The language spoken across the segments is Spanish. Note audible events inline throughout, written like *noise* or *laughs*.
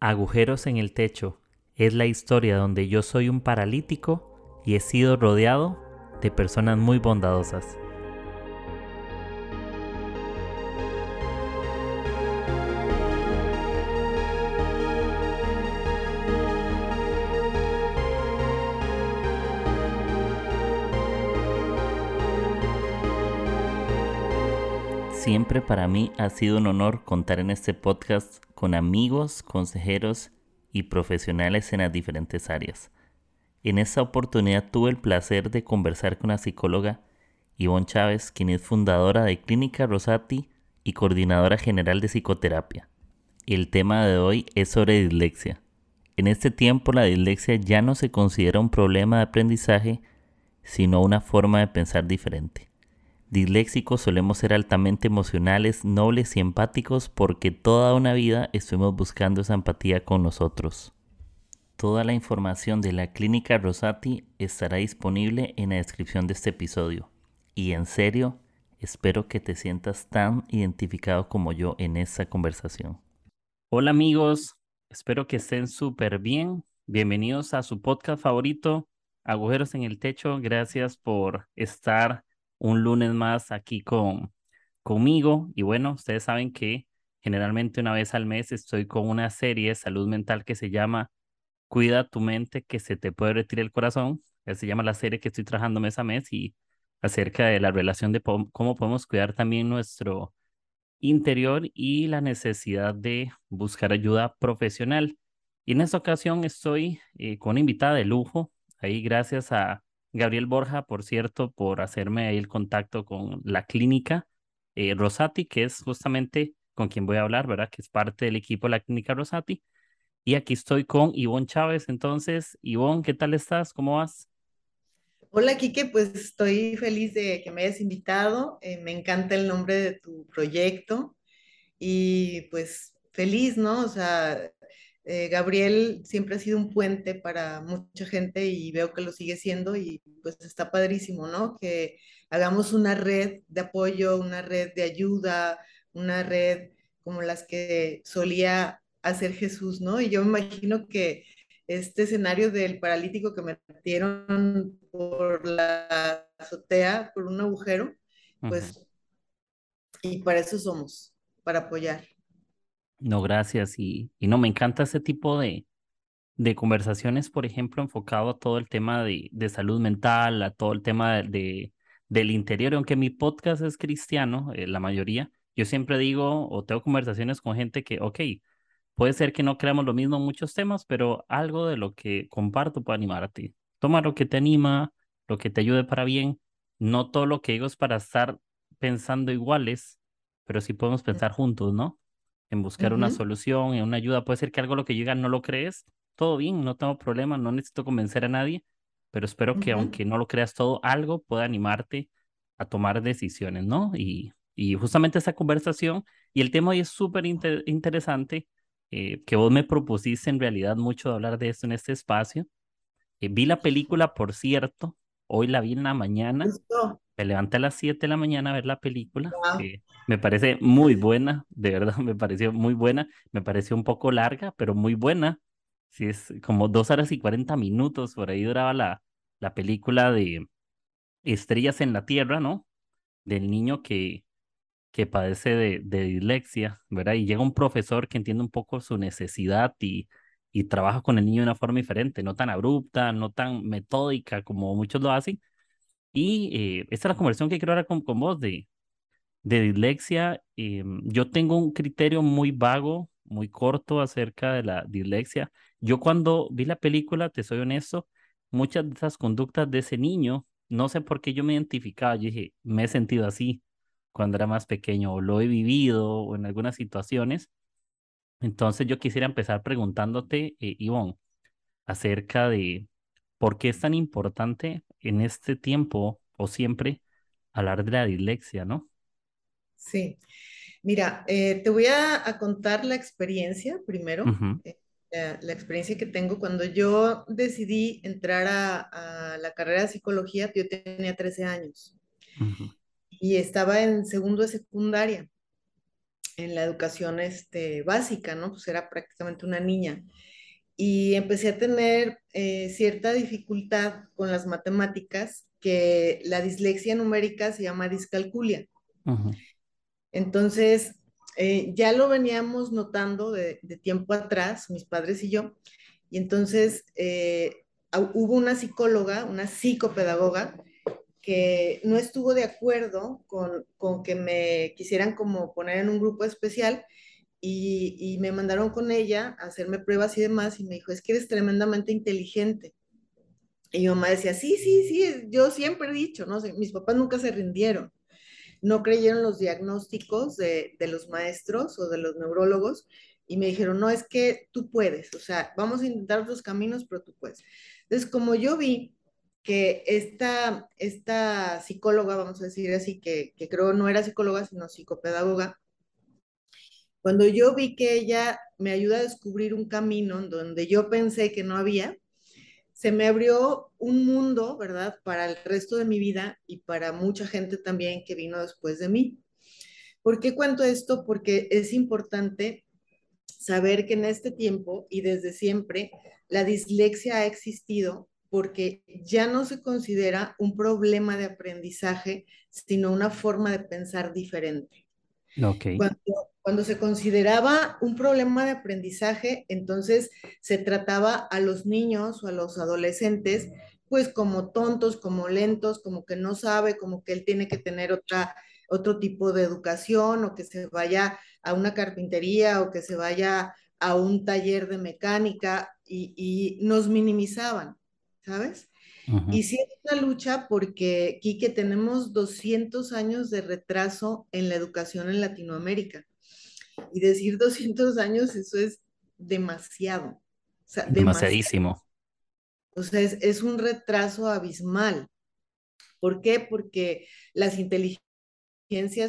Agujeros en el techo es la historia donde yo soy un paralítico y he sido rodeado de personas muy bondadosas. Siempre para mí ha sido un honor contar en este podcast con amigos, consejeros y profesionales en las diferentes áreas. En esta oportunidad tuve el placer de conversar con la psicóloga Ivonne Chávez, quien es fundadora de Clínica Rosati y coordinadora general de psicoterapia. El tema de hoy es sobre dislexia. En este tiempo la dislexia ya no se considera un problema de aprendizaje, sino una forma de pensar diferente. Disléxicos solemos ser altamente emocionales, nobles y empáticos porque toda una vida estuvimos buscando esa empatía con nosotros. Toda la información de la clínica Rosati estará disponible en la descripción de este episodio. Y en serio, espero que te sientas tan identificado como yo en esta conversación. Hola amigos, espero que estén súper bien. Bienvenidos a su podcast favorito, Agujeros en el Techo. Gracias por estar un lunes más aquí con, conmigo. Y bueno, ustedes saben que generalmente una vez al mes estoy con una serie de salud mental que se llama Cuida tu mente que se te puede retirar el corazón. Se llama la serie que estoy trabajando mes a mes y acerca de la relación de cómo podemos cuidar también nuestro interior y la necesidad de buscar ayuda profesional. Y en esta ocasión estoy eh, con una invitada de lujo, ahí gracias a Gabriel Borja, por cierto, por hacerme ahí el contacto con la clínica eh, Rosati, que es justamente con quien voy a hablar, ¿verdad? Que es parte del equipo de la clínica Rosati. Y aquí estoy con Ivonne Chávez. Entonces, Ivonne, ¿qué tal estás? ¿Cómo vas? Hola, Quique, pues estoy feliz de que me hayas invitado. Eh, me encanta el nombre de tu proyecto y pues feliz, ¿no? O sea, eh, Gabriel siempre ha sido un puente para mucha gente y veo que lo sigue siendo y pues está padrísimo, ¿no? Que hagamos una red de apoyo, una red de ayuda, una red como las que solía hacer Jesús, ¿no? Y yo me imagino que este escenario del paralítico que metieron por la azotea, por un agujero, pues, y para eso somos, para apoyar. No, gracias. Y, y no, me encanta ese tipo de, de conversaciones, por ejemplo, enfocado a todo el tema de, de salud mental, a todo el tema de, del interior. Aunque mi podcast es cristiano, eh, la mayoría, yo siempre digo o tengo conversaciones con gente que, ok, puede ser que no creamos lo mismo en muchos temas, pero algo de lo que comparto puede animarte. Toma lo que te anima, lo que te ayude para bien. No todo lo que digo es para estar pensando iguales, pero sí podemos pensar juntos, ¿no? En buscar una solución, en una ayuda. Puede ser que algo lo que llega no lo crees, todo bien, no tengo problema, no necesito convencer a nadie, pero espero que aunque no lo creas todo, algo pueda animarte a tomar decisiones, ¿no? Y, y justamente esa conversación y el tema hoy es súper interesante, eh, que vos me propusiste en realidad mucho de hablar de esto en este espacio. Eh, vi la película, por cierto, hoy la vi en la mañana me levanté a las 7 de la mañana a ver la película. me parece muy buena, de verdad, *laughs* me pareció muy buena. Me pareció un poco larga, pero muy buena. Sí, es como dos horas y 40 minutos, por ahí duraba la, la película de Estrellas en la Tierra, ¿no? Del niño que, que padece de, de dislexia, ¿verdad? Y llega un profesor que entiende un poco su necesidad y, y trabaja con el niño de una forma diferente, no tan abrupta, no tan metódica como muchos lo hacen, y eh, esta es la conversación que quiero hablar con, con vos de, de dislexia. Eh, yo tengo un criterio muy vago, muy corto acerca de la dislexia. Yo cuando vi la película, te soy honesto, muchas de esas conductas de ese niño, no sé por qué yo me identificaba, yo dije, me he sentido así cuando era más pequeño, o lo he vivido, o en algunas situaciones. Entonces yo quisiera empezar preguntándote, eh, Ivonne, acerca de por qué es tan importante en este tiempo o siempre hablar de la dislexia, ¿no? Sí. Mira, eh, te voy a, contar la experiencia primero, eh, la, experiencia que tengo cuando yo decidí entrar a, la carrera de psicología, yo tenía 13 años y estaba en segundo de secundaria. En la educación este, básica, ¿no? Pues era prácticamente una niña. Y empecé a tener eh, cierta dificultad con las matemáticas, que la dislexia numérica se llama discalculia. Entonces, eh, ya lo veníamos notando de, tiempo atrás, mis padres y yo, y entonces eh, hubo una psicóloga, una psicopedagoga, que no estuvo de acuerdo con, con, que me quisieran como poner en un grupo especial y, y, me mandaron con ella a hacerme pruebas y demás y me dijo, es que eres tremendamente inteligente. Y mi mamá decía, sí, sí, sí, yo siempre he dicho, ¿no? Mis papás nunca se rindieron, no creyeron los diagnósticos de, de los maestros o de los neurólogos y me dijeron, no, es que tú puedes, o sea, vamos a intentar otros caminos, pero tú puedes. Entonces, como yo vi que esta, esta psicóloga, vamos a decir así, que, que creo no era psicóloga, sino psicopedagoga, cuando yo vi que ella me ayuda a descubrir un camino donde yo pensé que no había, se me abrió un mundo, ¿verdad?, para el resto de mi vida y para mucha gente también que vino después de mí. ¿Por qué cuento esto? Porque es importante saber que en este tiempo y desde siempre la dislexia ha existido porque ya no se considera un problema de aprendizaje, sino una forma de pensar diferente. Okay. Cuando, cuando, se consideraba un problema de aprendizaje, entonces se trataba a los niños o a los adolescentes pues como tontos, como lentos, como que no sabe, como que él tiene que tener otra, otro tipo de educación o que se vaya a una carpintería o que se vaya a un taller de mecánica y, y nos minimizaban. ¿Sabes? Y sí es una lucha porque, Quique, tenemos 200 años de retraso en la educación en Latinoamérica. Y decir 200 años, eso es demasiado. O sea, Demasiadísimo. O sea, es, es un retraso abismal. ¿Por qué? Porque las inteligencias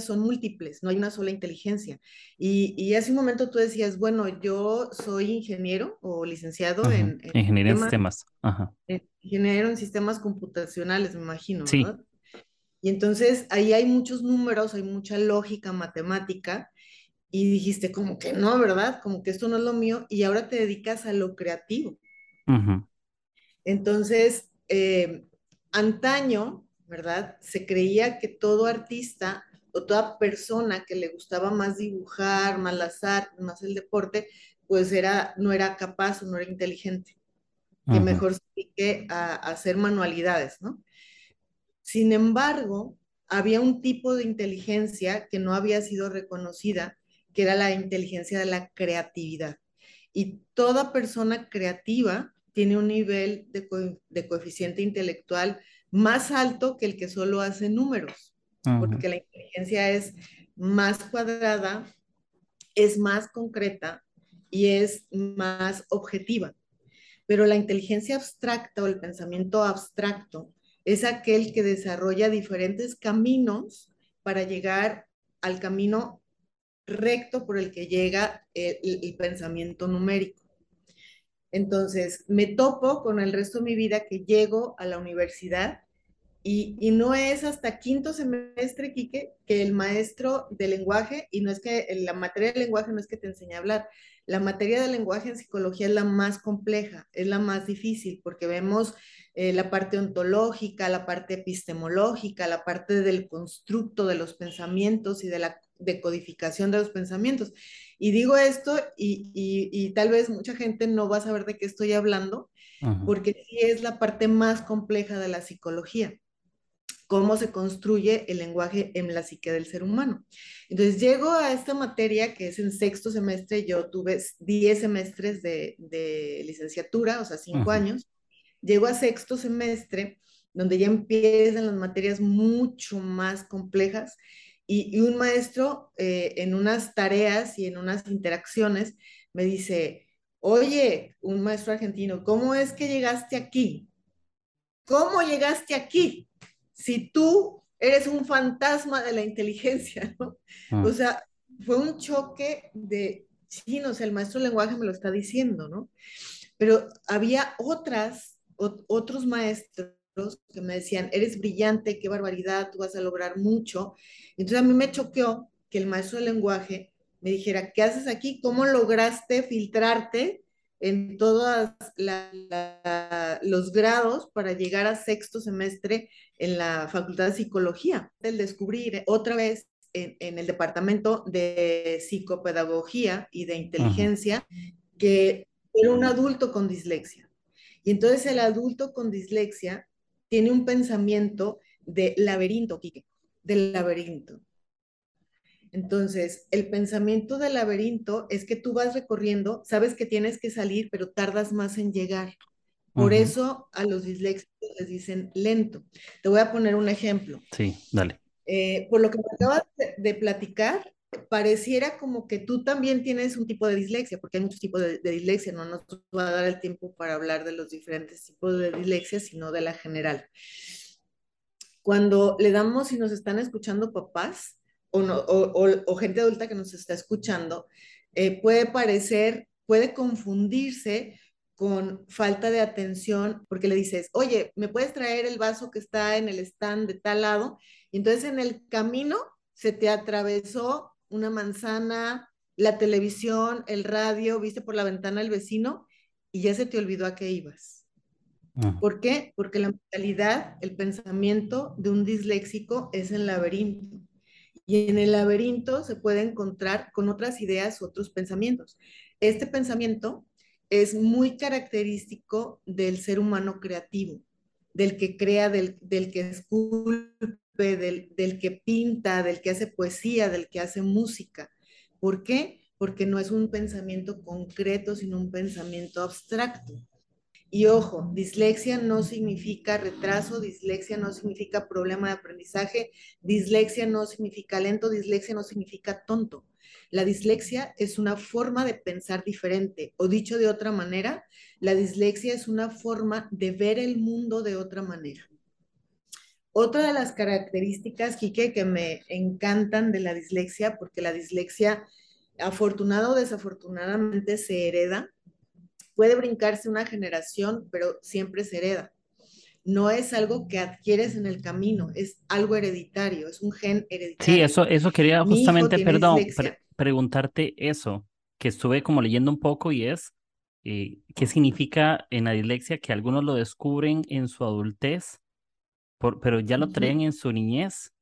son múltiples, no hay una sola inteligencia. Y, y, hace un momento tú decías, bueno, yo soy ingeniero o licenciado en, en... Ingeniería en sistemas. Ajá. ingeniero en sistemas computacionales, me imagino. Sí. Y entonces ahí hay muchos números, hay mucha lógica matemática. Y dijiste como que no, ¿verdad? Como que esto no es lo mío. Y ahora te dedicas a lo creativo. Entonces, eh, antaño, ¿verdad? Se creía que todo artista o toda persona que le gustaba más dibujar, más las artes, más el deporte, pues era, no era capaz o no era inteligente, que mejor se dedique a, a, hacer manualidades, ¿no? Sin embargo, había un tipo de inteligencia que no había sido reconocida, que era la inteligencia de la creatividad. Y toda persona creativa tiene un nivel de, co de coeficiente intelectual más alto que el que solo hace números porque la inteligencia es más cuadrada, es más concreta y es más objetiva. Pero la inteligencia abstracta o el pensamiento abstracto es aquel que desarrolla diferentes caminos para llegar al camino recto por el que llega el, el, pensamiento numérico. Entonces, me topo con el resto de mi vida que llego a la universidad y, no es hasta quinto semestre, Quique, que el maestro de lenguaje, y no es que la materia de lenguaje no es que te enseñe a hablar, la materia de lenguaje en psicología es la más compleja, es la más difícil, porque vemos eh, la parte ontológica, la parte epistemológica, la parte del constructo de los pensamientos y de la decodificación de los pensamientos. Y digo esto y, y, y tal vez mucha gente no va a saber de qué estoy hablando, porque sí es la parte más compleja de la psicología cómo se construye el lenguaje en la psique del ser humano. Entonces llego a esta materia que es en sexto semestre, yo tuve 10 semestres de, de, licenciatura, o sea, 5 uh -huh. años, llego a sexto semestre, donde ya empiezan las materias mucho más complejas y, y un maestro eh, en unas tareas y en unas interacciones me dice, oye, un maestro argentino, ¿cómo es que llegaste aquí? ¿Cómo llegaste aquí? Si tú eres un fantasma de la inteligencia, ¿no? Ah. O sea, fue un choque de, sí, no sé, el maestro de lenguaje me lo está diciendo, ¿no? Pero había otras, o, otros maestros que me decían, eres brillante, qué barbaridad, tú vas a lograr mucho. Entonces a mí me choqueó que el maestro de lenguaje me dijera, ¿qué haces aquí? ¿Cómo lograste filtrarte en todos los grados para llegar a sexto semestre en la Facultad de Psicología? El descubrir otra vez en, el Departamento de Psicopedagogía y de Inteligencia que era un adulto con dislexia. Y entonces el adulto con dislexia tiene un pensamiento de laberinto, Quique, del laberinto. Entonces, el pensamiento del laberinto es que tú vas recorriendo, sabes que tienes que salir, pero tardas más en llegar. Por eso a los disléxicos les dicen lento. Te voy a poner un ejemplo. Sí, dale. Eh, por lo que me acabas de, platicar, pareciera como que tú también tienes un tipo de dislexia, porque hay muchos tipos de, dislexia, no nos va a dar el tiempo para hablar de los diferentes tipos de dislexia, sino de la general. Cuando le damos, si nos están escuchando papás o, o, gente adulta que nos está escuchando, eh, puede parecer, puede confundirse con falta de atención, porque le dices, oye, ¿me puedes traer el vaso que está en el stand de tal lado? Y entonces en el camino se te atravesó una manzana, la televisión, el radio, viste por la ventana el vecino y ya se te olvidó a qué ibas. Ah. ¿Por qué? Porque la mentalidad, el pensamiento de un disléxico es el laberinto. Y en el laberinto se puede encontrar con otras ideas, otros pensamientos. Este pensamiento es muy característico del ser humano creativo, del que crea, del, que esculpe, del, del que pinta, del que hace poesía, del que hace música. ¿Por qué? Porque no es un pensamiento concreto, sino un pensamiento abstracto. Y ojo, dislexia no significa retraso, dislexia no significa problema de aprendizaje, dislexia no significa lento, dislexia no significa tonto. La dislexia es una forma de pensar diferente, o dicho de otra manera, la dislexia es una forma de ver el mundo de otra manera. Otra de las características, Quique, que me encantan de la dislexia, porque la dislexia, afortunado o desafortunadamente, se hereda, puede brincarse una generación, pero siempre se hereda. No es algo que adquieres en el camino, es algo hereditario, es un gen hereditario. Sí, eso, eso quería justamente, perdón, preguntarte eso, que estuve como leyendo un poco y es, eh, ¿qué significa en la dislexia que algunos lo descubren en su adultez pero ya lo traen en su niñez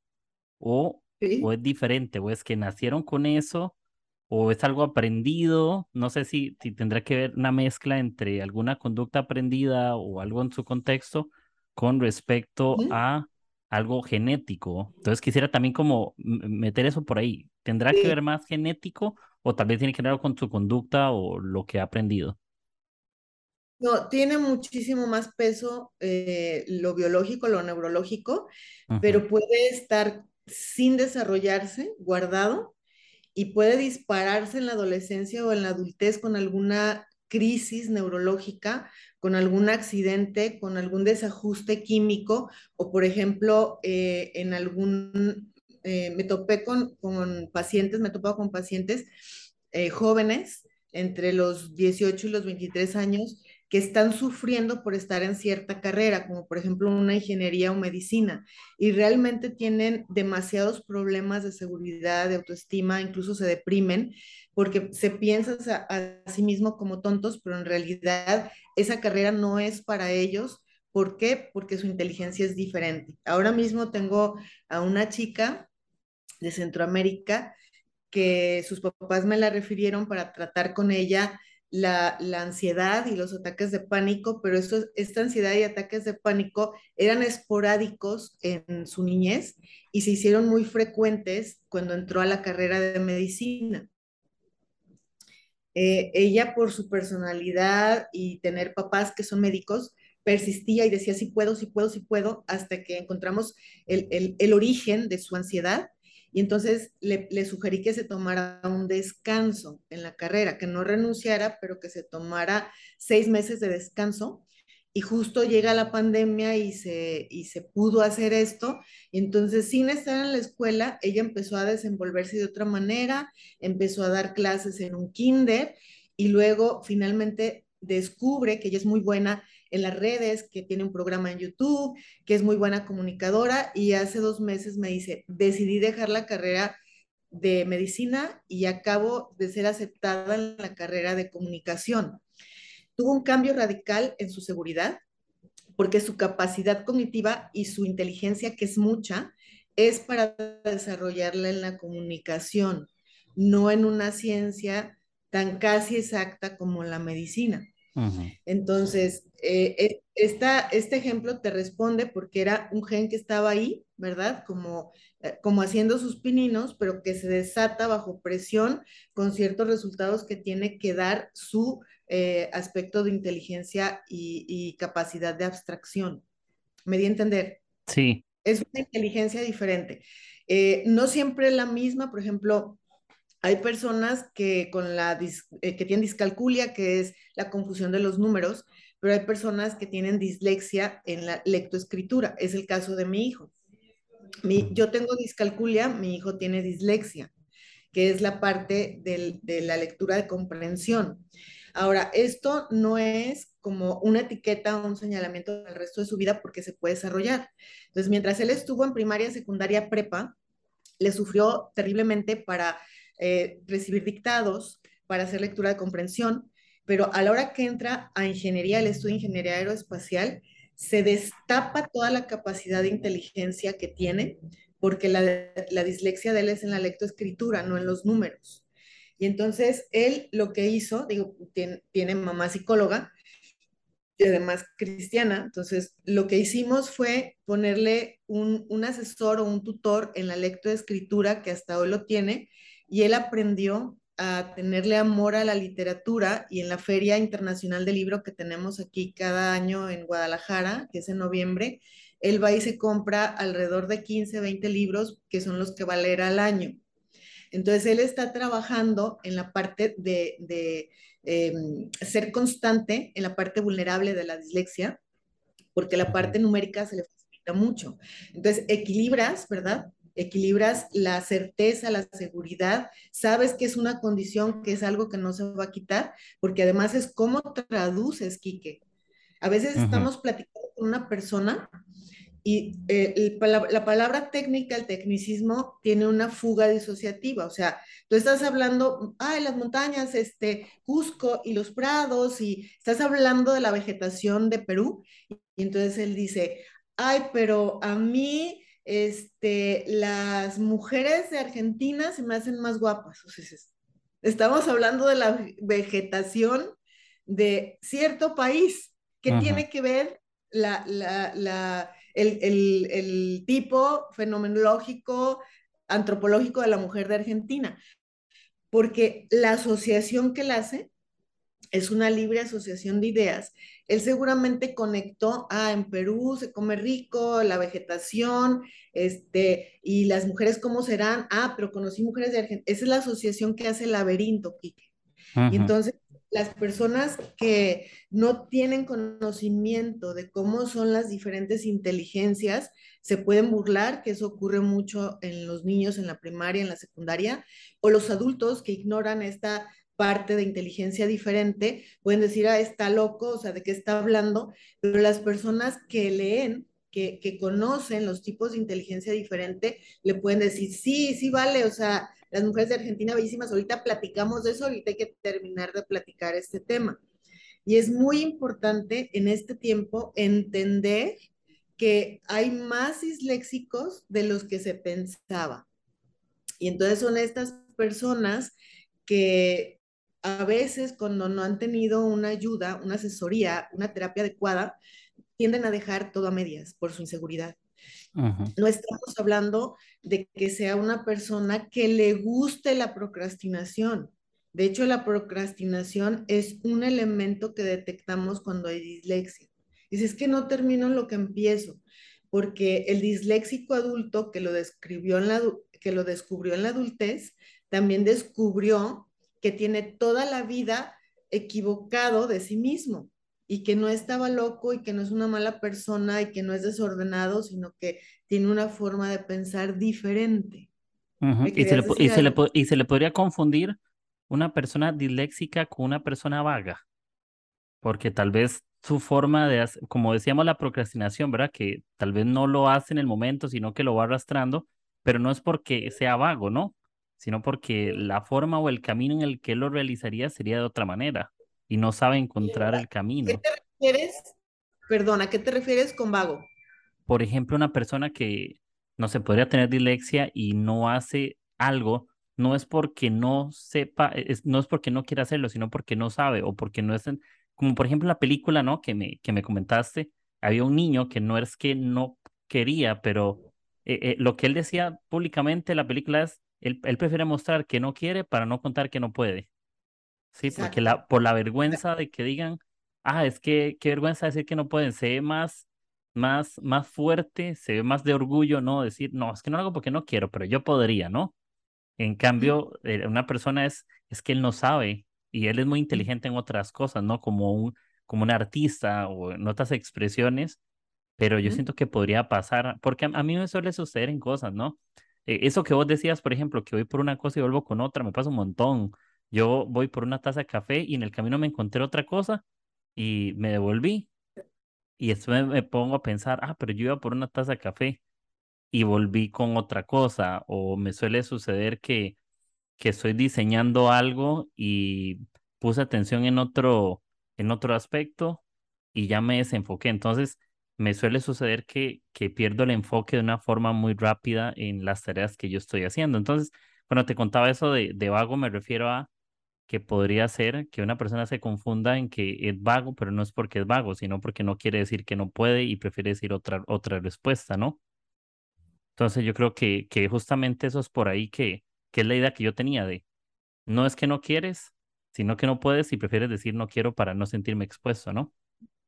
o, o es diferente, o es que nacieron con eso o es algo aprendido, no sé si, si tendrá que ver una mezcla entre alguna conducta aprendida o algo en su contexto con respecto a algo genético. Entonces quisiera también como meter eso por ahí. ¿Tendrá que ver más genético o tal vez tiene que ver con su conducta o lo que ha aprendido? No, tiene muchísimo más peso eh, lo biológico, lo neurológico, pero puede estar sin desarrollarse, guardado, y puede dispararse en la adolescencia o en la adultez con alguna crisis neurológica, con algún accidente, con algún desajuste químico, o por ejemplo, eh, en algún, eh, me topé con, con, pacientes, me he topado con pacientes jóvenes entre los 18 y los 23 años que están sufriendo por estar en cierta carrera, como por ejemplo una ingeniería o medicina, y realmente tienen demasiados problemas de seguridad, de autoestima, incluso se deprimen porque se piensan a, sí mismos como tontos, pero en realidad esa carrera no es para ellos. ¿Por qué? Porque su inteligencia es diferente. Ahora mismo tengo a una chica de Centroamérica que sus papás me la refirieron para tratar con ella la, ansiedad y los ataques de pánico, pero esto, esta ansiedad y ataques de pánico eran esporádicos en su niñez y se hicieron muy frecuentes cuando entró a la carrera de medicina. Eh, ella por su personalidad y tener papás que son médicos, persistía y decía, sí puedo, sí puedo, sí puedo, hasta que encontramos el origen de su ansiedad y entonces le, sugerí que se tomara un descanso en la carrera, que no renunciara, pero que se tomara seis meses de descanso. Y justo llega la pandemia y se, y se pudo hacer esto. Y entonces, sin estar en la escuela, ella empezó a desenvolverse de otra manera, empezó a dar clases en un kinder y luego finalmente descubre que ella es muy buena en las redes, que tiene un programa en YouTube, que es muy buena comunicadora y hace dos meses me dice, decidí dejar la carrera de medicina y acabo de ser aceptada en la carrera de comunicación. Tuvo un cambio radical en su seguridad porque su capacidad cognitiva y su inteligencia, que es mucha, es para desarrollarla en la comunicación, no en una ciencia tan casi exacta como la medicina. Entonces, eh, eh, este ejemplo te responde porque era un gen que estaba ahí, ¿verdad? Como, eh, como haciendo sus pininos, pero que se desata bajo presión con ciertos resultados que tiene que dar su aspecto de inteligencia y, capacidad de abstracción. ¿Me di a entender? Sí. Es una inteligencia diferente. no siempre la misma, por ejemplo, hay personas que, con la, eh, que tienen discalculia, que es la confusión de los números, pero hay personas que tienen dislexia en la lectoescritura. Es el caso de mi hijo. Mi, yo tengo discalculia, mi hijo tiene dislexia, que es la parte del, de la lectura de comprensión. Ahora, esto no es como una etiqueta o un señalamiento del resto de su vida porque se puede desarrollar. Entonces, mientras él estuvo en primaria, secundaria, prepa, le sufrió terriblemente para eh, recibir dictados, para hacer lectura de comprensión, pero a la hora que entra a ingeniería, el estudio de ingeniería aeroespacial, se destapa toda la capacidad de inteligencia que tiene, porque la, dislexia de él es en la lectoescritura, no en los números. Y entonces él lo que hizo, digo, tiene, tiene mamá psicóloga, y además cristiana. Entonces, lo que hicimos fue ponerle un, un, asesor o un tutor en la lectoescritura, que hasta hoy lo tiene, y él aprendió a tenerle amor a la literatura y en la Feria Internacional del Libro que tenemos aquí cada año en Guadalajara, que es en noviembre, él va y se compra alrededor de 15, 20 libros que son los que va a leer al año. Entonces, él está trabajando en la parte de, em, ser constante, en la parte vulnerable de la dislexia, porque la parte numérica se le facilita mucho. Entonces, equilibras, ¿verdad? Equilibras la certeza, la seguridad, sabes que es una condición, que es algo que no se va a quitar, porque además es cómo traduces, Quique. A veces estamos platicando con una persona y eh, la palabra técnica, el tecnicismo, tiene una fuga disociativa. O sea, tú estás hablando, ay, las montañas, este, Cusco y los prados, y estás hablando de la vegetación de Perú, y entonces él dice, ay, pero a mí este, las mujeres de Argentina se me hacen más guapas. estamos hablando de la vegetación de cierto país que tiene que ver la, el, el tipo fenomenológico, antropológico de la mujer de Argentina. Porque la asociación que la hace es una libre asociación de ideas. Él seguramente conectó, ah, en Perú se come rico, la vegetación, este, y las mujeres cómo serán, ah, pero conocí mujeres de Argentina, esa es la asociación que hace el laberinto, Quique. Y entonces las personas que no tienen conocimiento de cómo son las diferentes inteligencias, se pueden burlar, que eso ocurre mucho en los niños en la primaria, en la secundaria, o los adultos que ignoran esta parte de inteligencia diferente, pueden decir, ah, está loco, o sea, de qué está hablando, pero las personas que leen, que, que conocen los tipos de inteligencia diferente, le pueden decir, sí, sí, vale, o sea, las mujeres de Argentina bellísimas, ahorita platicamos de eso, ahorita hay que terminar de platicar este tema. Y es muy importante en este tiempo entender que hay más disléxicos de los que se pensaba. Y entonces son estas personas que a veces cuando no han tenido una ayuda, una asesoría, una terapia adecuada, tienden a dejar todo a medias por su inseguridad. No estamos hablando de que sea una persona que le guste la procrastinación. De hecho, la procrastinación es un elemento que detectamos cuando hay dislexia. Dices que no termino lo que empiezo, porque el disléxico adulto que lo, describió en la, que lo descubrió en la adultez, también descubrió que tiene toda la vida equivocado de sí mismo y que no estaba loco y que no es una mala persona y que no es desordenado, sino que tiene una forma de pensar diferente. y, se le, y, se le, y se le podría confundir una persona disléxica con una persona vaga, porque tal vez su forma de, hacer, como decíamos, la procrastinación, ¿verdad? Que tal vez no lo hace en el momento, sino que lo va arrastrando, pero no es porque sea vago, ¿no? Sino porque la forma o el camino en el que lo realizaría sería de otra manera y no sabe encontrar el camino. ¿Qué te refieres? Perdona, ¿a qué te refieres con vago? Por ejemplo, una persona que no se podría tener dislexia y no hace algo, no es porque no sepa, es, no es porque no quiera hacerlo, sino porque no sabe o porque no es, como por ejemplo la película, ¿no? Que me, que me comentaste, había un niño que no es que no quería, pero eh, eh, lo que él decía públicamente en la película es, él, él, prefiere mostrar que no quiere para no contar que no puede. Sí, Exacto. porque la, por la vergüenza de que digan, ah, es que qué vergüenza decir que no pueden, se ve más, más, más fuerte, se ve más de orgullo, ¿no? Decir, no, es que no lo hago porque no quiero, pero yo podría, ¿no? En cambio, eh, una persona es, es que él no sabe y él es muy inteligente en otras cosas, ¿no? Como un, como un artista o en otras expresiones, pero yo siento que podría pasar, porque a, mí me suele suceder en cosas, ¿no? Eh, eso que vos decías, por ejemplo, que voy por una cosa y vuelvo con otra, me pasa un montón. Yo voy por una taza de café y en el camino me encontré otra cosa y me devolví. Y después me pongo a pensar, ah, pero yo iba por una taza de café y volví con otra cosa. O me suele suceder que, que estoy diseñando algo y puse atención en otro, en otro aspecto y ya me desenfoqué. Entonces, me suele suceder que, que pierdo el enfoque de una forma muy rápida en las tareas que yo estoy haciendo. Entonces, cuando te contaba eso de, de vago, me refiero a que podría ser que una persona se confunda en que es vago, pero no es porque es vago, sino porque no quiere decir que no puede y prefiere decir otra, otra respuesta, ¿no? Entonces yo creo que, que justamente eso es por ahí que, que es la idea que yo tenía de, no es que no quieres, sino que no puedes y prefieres decir no quiero para no sentirme expuesto, ¿no?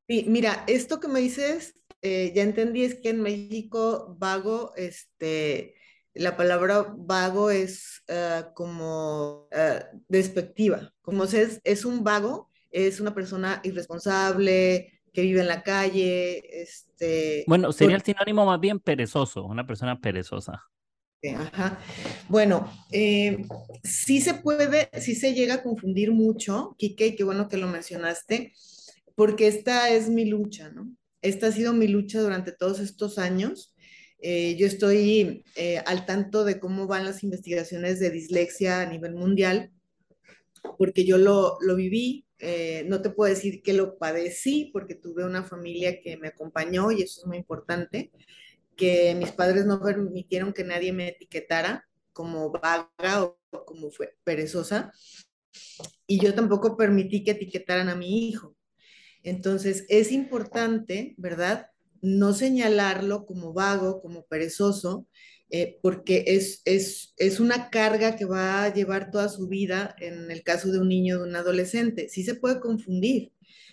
Sí, mira, esto que me dices, eh, ya entendí, es que en México vago, este, la palabra vago es uh, como uh, despectiva, como es, es un vago, es una persona irresponsable, que vive en la calle, este... Bueno, sería el sinónimo más bien perezoso, una persona perezosa. Ajá. Bueno, eh, sí se puede, sí se llega a confundir mucho, Kike, qué bueno que lo mencionaste, porque esta es mi lucha, ¿no? Esta ha sido mi lucha durante todos estos años. Eh, yo estoy eh, al tanto de cómo van las investigaciones de dislexia a nivel mundial, porque yo lo, viví. Eh, no te puedo decir que lo padecí, porque tuve una familia que me acompañó y eso es muy importante, que mis padres no permitieron que nadie me etiquetara como vaga o como fue perezosa, y yo tampoco permití que etiquetaran a mi hijo. Entonces, es importante, ¿verdad? No señalarlo como vago, como perezoso, eh, porque es, es, es, una carga que va a llevar toda su vida en el caso de un niño, de un adolescente. Sí se puede confundir.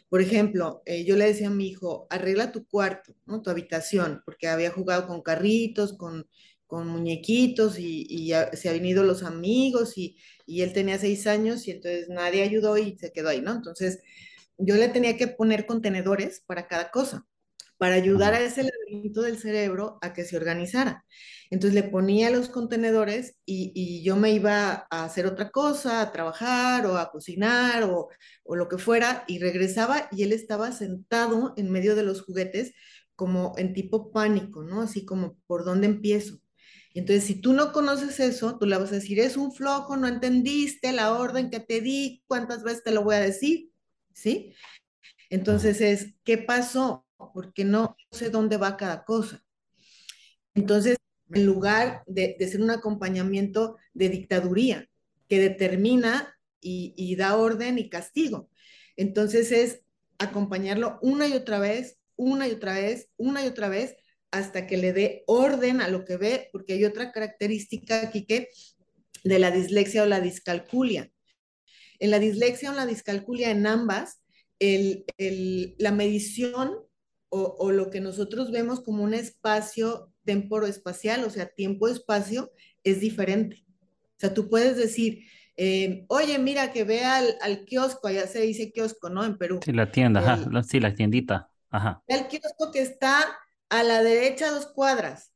Por ejemplo, eh, yo le decía a mi hijo, arregla tu cuarto, tu habitación, porque había jugado con carritos, con, con muñequitos y, se habían ido los amigos y, y él tenía seis años y entonces nadie ayudó y se quedó ahí, ¿no? Entonces, yo le tenía que poner contenedores para cada cosa, para ayudar a ese laberinto del cerebro a que se organizara. Entonces le ponía los contenedores y, yo me iba a hacer otra cosa, a trabajar o a cocinar o, o, lo que fuera, y regresaba y él estaba sentado en medio de los juguetes como en tipo pánico, ¿no? Así como, ¿por dónde empiezo? Entonces, si tú no conoces eso, tú le vas a decir, es un flojo, no entendiste la orden que te di, ¿cuántas veces te lo voy a decir? ¿Sí? Entonces es, ¿qué pasó? Porque no sé dónde va cada cosa. Entonces, en lugar de, ser un acompañamiento de dictaduría que determina y, y da orden y castigo, entonces es acompañarlo una y otra vez, una y otra vez, una y otra vez, hasta que le dé orden a lo que ve, porque hay otra característica aquí que de la dislexia o la discalculia. En la dislexia o la discalculia, en ambas, el, el, la medición o, o, lo que nosotros vemos como un espacio temporo-espacial, o sea, tiempo-espacio, es diferente. O sea, tú puedes decir, eh, oye, mira, que ve al, al, kiosco, allá se dice kiosco, ¿no? En Perú. Sí, la tienda, el, ajá, sí, la tiendita, ajá. El kiosco que está a la derecha dos cuadras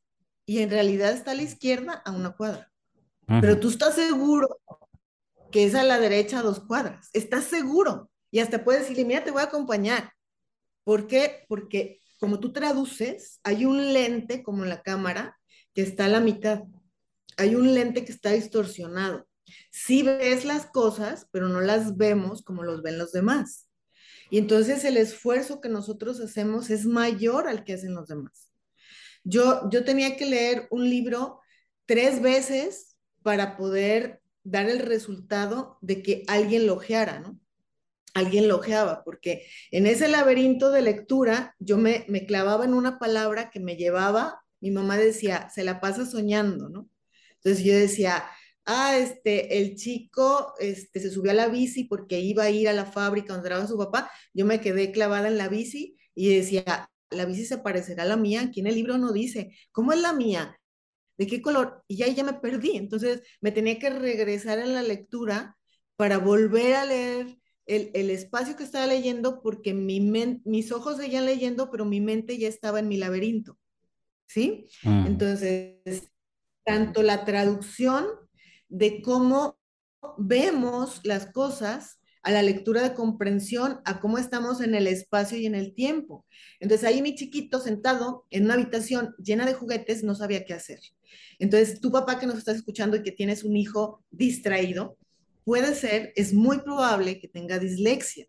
y en realidad está a la izquierda a una cuadra. Pero tú estás seguro que es a la derecha dos cuadras. ¿Estás seguro? Y hasta puedes decirle, mira, te voy a acompañar. ¿Por qué? Porque como tú traduces, hay un lente como la cámara que está a la mitad. hay un lente que está distorsionado. Sí ves las cosas, pero no las vemos como los ven los demás. Y entonces el esfuerzo que nosotros hacemos es mayor al que hacen los demás. Yo, yo tenía que leer un libro tres veces para poder dar el resultado de que alguien lo ojeara, ¿no? Alguien lo ojeaba, porque en ese laberinto de lectura yo me, me clavaba en una palabra que me llevaba, mi mamá decía, se la pasa soñando, ¿no? Entonces yo decía, ah, este, el chico este, se subió a la bici porque iba a ir a la fábrica donde trabajaba su papá, yo me quedé clavada en la bici y decía, la bici se parecerá a la mía, aquí en el libro no dice, ¿cómo es la mía? ¿De qué color? Y ya, ya me perdí, entonces me tenía que regresar en la lectura para volver a leer el, el espacio que estaba leyendo porque mi mis ojos seguían leyendo, pero mi mente ya estaba en mi laberinto, ¿sí? Mm. Entonces, tanto la traducción de cómo vemos las cosas a la lectura de comprensión, a cómo estamos en el espacio y en el tiempo. Entonces ahí mi chiquito sentado en una habitación llena de juguetes no sabía qué hacer. Entonces tu papá que nos estás escuchando y que tienes un hijo distraído, puede ser, es muy probable que tenga dislexia.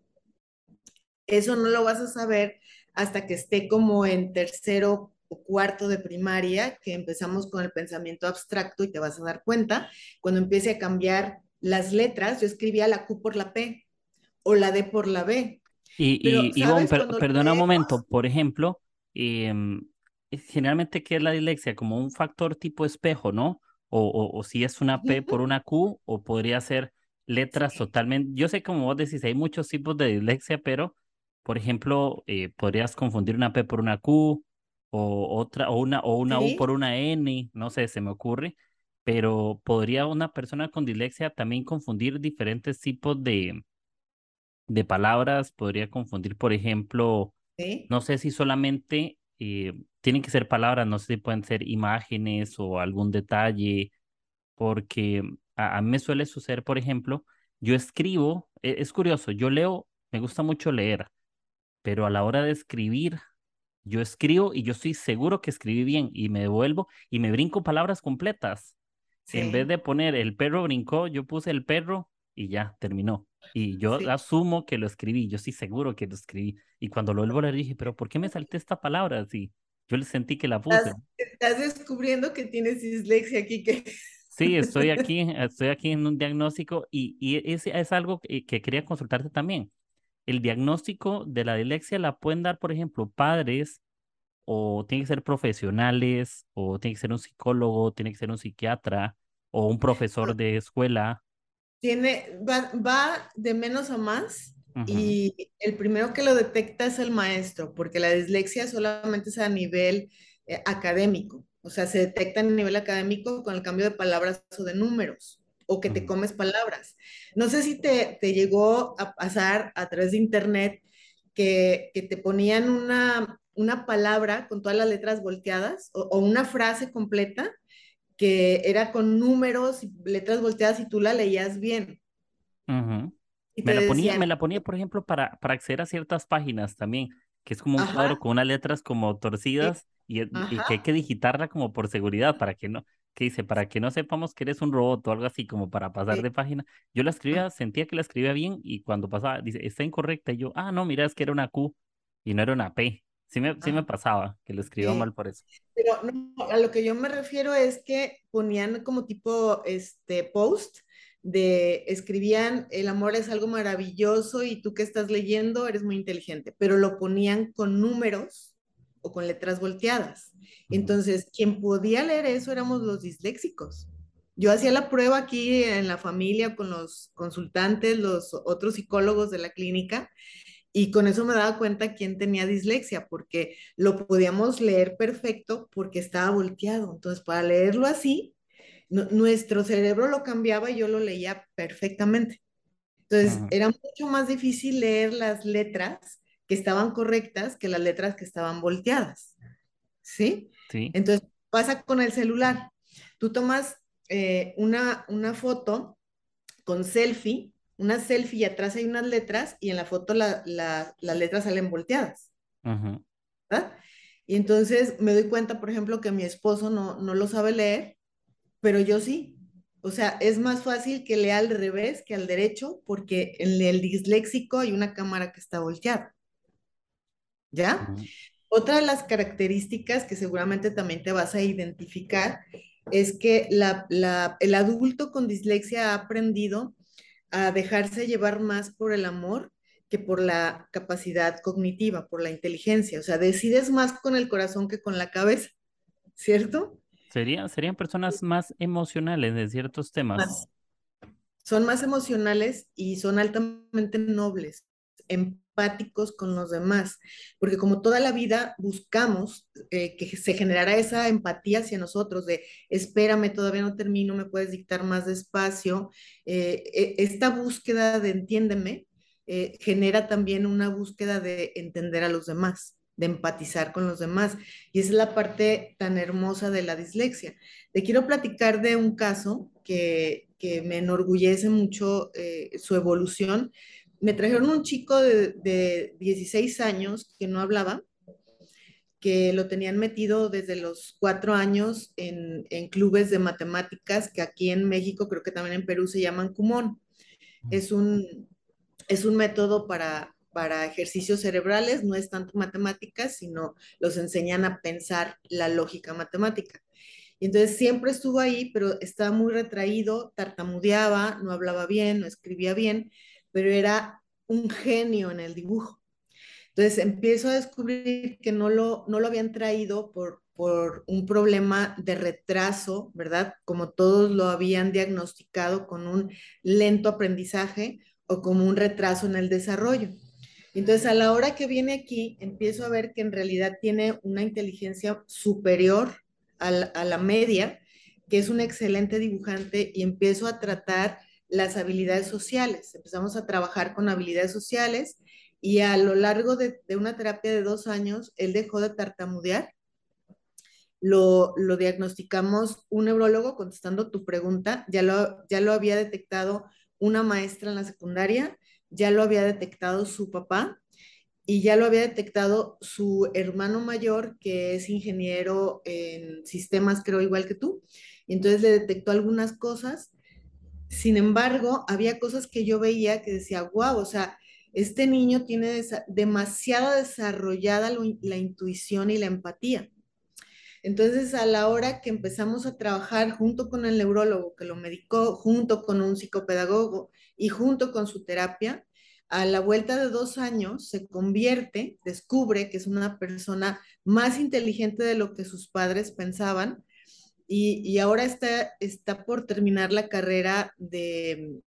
Eso no lo vas a saber hasta que esté como en tercero cuarto de primaria, que empezamos con el pensamiento abstracto y te vas a dar cuenta, cuando empiece a cambiar las letras, yo escribía la Q por la P o la D por la B. Y, y Ivonne, perdona un momento, por ejemplo, em, generalmente, ¿qué es la dislexia? Como un factor tipo espejo, ¿no? O, o, si es una P por una Q, o podría ser letras totalmente. Yo sé, como vos decís, hay muchos tipos de dislexia, pero, por ejemplo, eh, podrías confundir una P por una Q, o otra, o una, o una U por una N, no sé, se me ocurre, pero podría una persona con dislexia también confundir diferentes tipos de, de palabras, podría confundir, por ejemplo, no sé si solamente eh, tienen que ser palabras, no sé si pueden ser imágenes o algún detalle, porque a, a mí me suele suceder, por ejemplo, yo escribo, e, es curioso, yo leo, me gusta mucho leer, pero a la hora de escribir yo escribo y yo estoy seguro que escribí bien y me devuelvo y me brinco palabras completas. En vez de poner el perro brincó, yo puse el perro y ya, terminó. Y yo asumo que lo escribí, yo estoy seguro que lo escribí. Y cuando lo vuelvo a leer dije, pero ¿por qué me salté esta palabra así? Yo le sentí que la puse. Estás, descubriendo que tienes dislexia aquí. Que... Sí, estoy *laughs* aquí, estoy aquí en un diagnóstico y, y es, es algo que, que quería consultarte también el diagnóstico de la dislexia la pueden dar, por ejemplo, padres o tienen que ser profesionales o tiene que ser un psicólogo, tiene que ser un psiquiatra o un profesor de escuela. Tiene, va, de menos a más y el primero que lo detecta es el maestro, porque la dislexia solamente es a nivel eh, académico, o sea, se detecta a nivel académico con el cambio de palabras o de números o que te comes palabras. No sé si te, te llegó a pasar a través de internet que, que, te ponían una, una palabra con todas las letras volteadas o, una frase completa que era con números y letras volteadas y tú la leías bien. me, la ponía, me la ponía, por ejemplo, para, para acceder a ciertas páginas también, que es como un cuadro con unas letras como torcidas y, y, que hay que digitarla como por seguridad para que no, que dice, para que no sepamos que eres un robot o algo así como para pasar de página. Yo la escribía, sentía que la escribía bien y cuando pasaba, dice, está incorrecta. Y yo, ah, no, mira, es que era una Q y no era una P. Sí me, sí me pasaba que lo escribía mal por eso. Pero no, a lo que yo me refiero es que ponían como tipo este post de escribían el amor es algo maravilloso y tú que estás leyendo eres muy inteligente, pero lo ponían con números o con letras volteadas. Entonces, quien podía leer eso éramos los disléxicos. Yo hacía la prueba aquí en la familia con los consultantes, los otros psicólogos de la clínica, y con eso me daba cuenta quién tenía dislexia, porque lo podíamos leer perfecto porque estaba volteado. Entonces, para leerlo así, nuestro cerebro lo cambiaba y yo lo leía perfectamente. Entonces, era mucho más difícil leer las letras que estaban correctas que las letras que estaban volteadas. ¿Sí? Sí. Entonces pasa con el celular. Tú tomas eh, una, una foto con selfie, una selfie y atrás hay unas letras y en la foto las letras salen volteadas. ¿verdad? Y entonces me doy cuenta, por ejemplo, que mi esposo no, no lo sabe leer pero yo sí. O sea, es más fácil que lea al revés que al derecho porque en el disléxico hay una cámara que está volteada. ¿Ya? Otra de las características que seguramente también te vas a identificar es que la, la, el adulto con dislexia ha aprendido a dejarse llevar más por el amor que por la capacidad cognitiva, por la inteligencia. O sea, decides más con el corazón que con la cabeza, ¿cierto? Sería, serían personas más emocionales de ciertos temas. Más. Son más emocionales y son altamente nobles, empáticos con los demás, porque como toda la vida buscamos eh, que se generara esa empatía hacia nosotros, de espérame, todavía no termino, me puedes dictar más despacio, eh, eh, esta búsqueda de entiéndeme eh, genera también una búsqueda de entender a los demás de empatizar con los demás. Y esa es la parte tan hermosa de la dislexia. Te quiero platicar de un caso que, que me enorgullece mucho su evolución. Me trajeron un chico de, de 16 años que no hablaba, que lo tenían metido desde los cuatro años en, en, clubes de matemáticas, que aquí en México, creo que también en Perú se llaman Kumon. Es un, es un método para, para ejercicios cerebrales, no es tanto matemáticas, sino los enseñan a pensar la lógica matemática. Y entonces siempre estuvo ahí, pero estaba muy retraído, tartamudeaba, no hablaba bien, no escribía bien, pero era un genio en el dibujo. Entonces empiezo a descubrir que no lo, no lo habían traído por, por un problema de retraso, ¿verdad? Como todos lo habían diagnosticado con un lento aprendizaje o como un retraso en el desarrollo. Entonces, a la hora que viene aquí, empiezo a ver que en realidad tiene una inteligencia superior a la, a la media, que es un excelente dibujante y empiezo a tratar las habilidades sociales. Empezamos a trabajar con habilidades sociales y a lo largo de, una terapia de dos años, él dejó de tartamudear. Lo, lo, diagnosticamos un neurólogo contestando tu pregunta, ya lo, ya lo había detectado una maestra en la secundaria ya lo había detectado su papá y ya lo había detectado su hermano mayor, que es ingeniero en sistemas, creo, igual que tú. Entonces le detectó algunas cosas. Sin embargo, había cosas que yo veía que decía, wow, o sea, este niño tiene demasiado desarrollada la, intuición y la empatía. Entonces, a la hora que empezamos a trabajar junto con el neurólogo que lo medicó, junto con un psicopedagogo y junto con su terapia, a la vuelta de dos años se convierte, descubre que es una persona más inteligente de lo que sus padres pensaban y, ahora está, está por terminar la carrera de,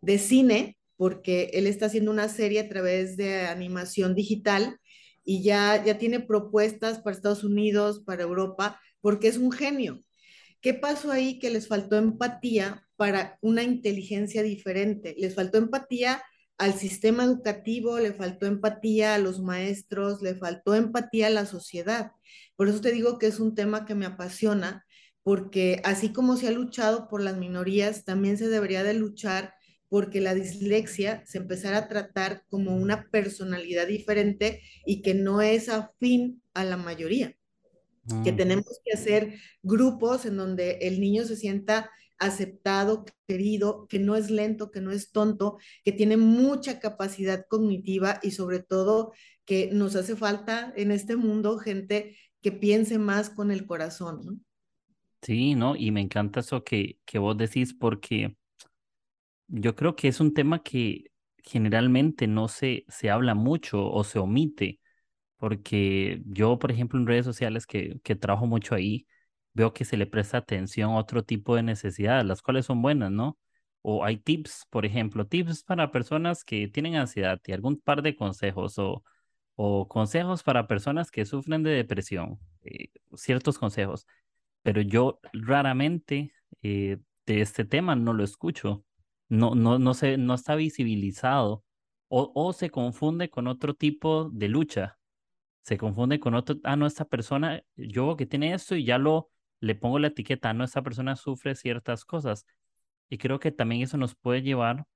de cine porque él está haciendo una serie a través de animación digital y ya, ya tiene propuestas para Estados Unidos, para Europa, porque es un genio. ¿Qué pasó ahí? Que les faltó empatía para una inteligencia diferente. Les faltó empatía al sistema educativo, le faltó empatía a los maestros, le faltó empatía a la sociedad. Por eso te digo que es un tema que me apasiona, porque así como se ha luchado por las minorías, también se debería de luchar porque la dislexia se empezara a tratar como una personalidad diferente y que no es afín a la mayoría. Que tenemos que hacer grupos en donde el niño se sienta aceptado, querido, que no es lento, que no es tonto, que tiene mucha capacidad cognitiva y sobre todo que nos hace falta en este mundo gente que piense más con el corazón, ¿no? Sí, ¿no? Y me encanta eso que, que vos decís porque yo creo que es un tema que generalmente no se, se habla mucho o se omite, porque yo, por ejemplo, en redes sociales que, que trabajo mucho ahí, veo que se le presta atención a otro tipo de necesidades, las cuales son buenas, ¿no? O hay tips, por ejemplo, tips para personas que tienen ansiedad y algún par de consejos o, o consejos para personas que sufren de depresión, eh, ciertos consejos, pero yo raramente eh, de este tema no lo escucho no, no, no, se, no está visibilizado o, o se confunde con otro tipo de lucha. Se confunde con otro, ah, no, esta persona, yo que tiene esto y ya lo, le pongo la etiqueta, no, esta persona sufre ciertas cosas. Y creo que también eso nos puede llevar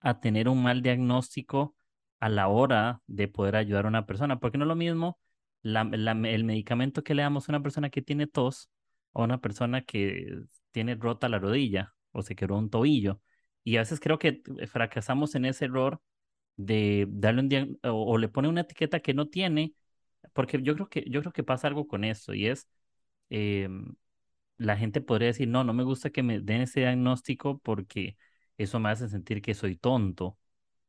a tener un mal diagnóstico a la hora de poder ayudar a una persona, porque no es lo mismo la, la, el medicamento que le damos a una persona que tiene tos o a una persona que tiene rota la rodilla o se quebró un tobillo. Y a veces creo que fracasamos en ese error de darle un o, le pone una etiqueta que no tiene, porque yo creo que, yo creo que pasa algo con eso y es, em, la gente podría decir, no, no me gusta que me den ese diagnóstico porque eso me hace sentir que soy tonto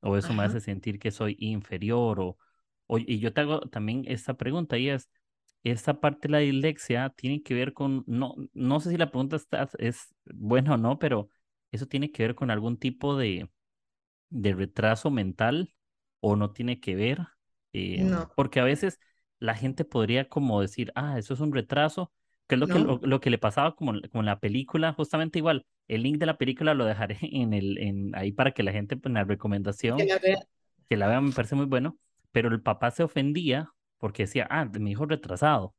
o eso me hace sentir que soy inferior o, o, y yo te hago también esta pregunta y es, esta parte de la dislexia tiene que ver con, no, no sé si la pregunta está, es buena o no, pero eso tiene que ver con algún tipo de, de retraso mental o no tiene que ver. Eh, no. Porque a veces la gente podría como decir, ah, eso es un retraso, que es lo, que, lo, que le pasaba como, con la película, justamente igual. El link de la película lo dejaré *laughs* en el, en, ahí para que la gente, pues, en la recomendación, que la vea, que la vea me parece muy bueno, pero el papá se ofendía porque decía, ah, mi hijo retrasado.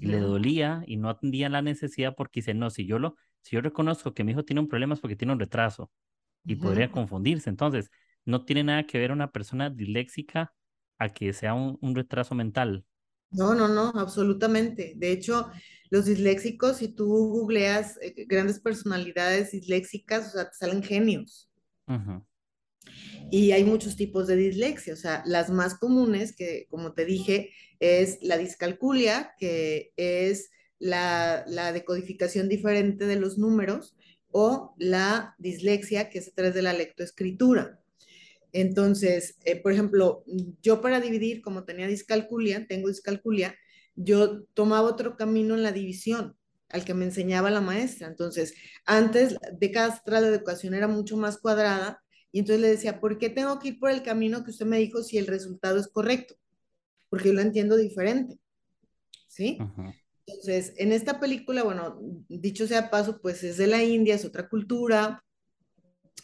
Y le dolía y no atendía la necesidad porque dice, no, si yo lo, si yo reconozco que mi hijo tiene un problema es porque tiene un retraso y podría confundirse. Entonces, no tiene nada que ver una persona disléxica a que sea un, un, retraso mental. No, no, no, absolutamente. De hecho, los disléxicos, si tú googleas eh, grandes personalidades disléxicas, o sea, te salen genios. Uh y hay muchos tipos de dislexia, o sea, las más comunes, que como te dije, es la discalculia, que es la, decodificación diferente de los números, o la dislexia, que es a través de la lectoescritura. Entonces, eh, por ejemplo, yo para dividir, como tenía discalculia, tengo discalculia, yo tomaba otro camino en la división al que me enseñaba la maestra. Entonces, antes de cada de educación era mucho más cuadrada y entonces le decía, ¿por qué tengo que ir por el camino que usted me dijo si el resultado es correcto? Porque yo lo entiendo diferente. ¿Sí? Entonces, en esta película, bueno, dicho sea paso, pues es de la India, es otra cultura.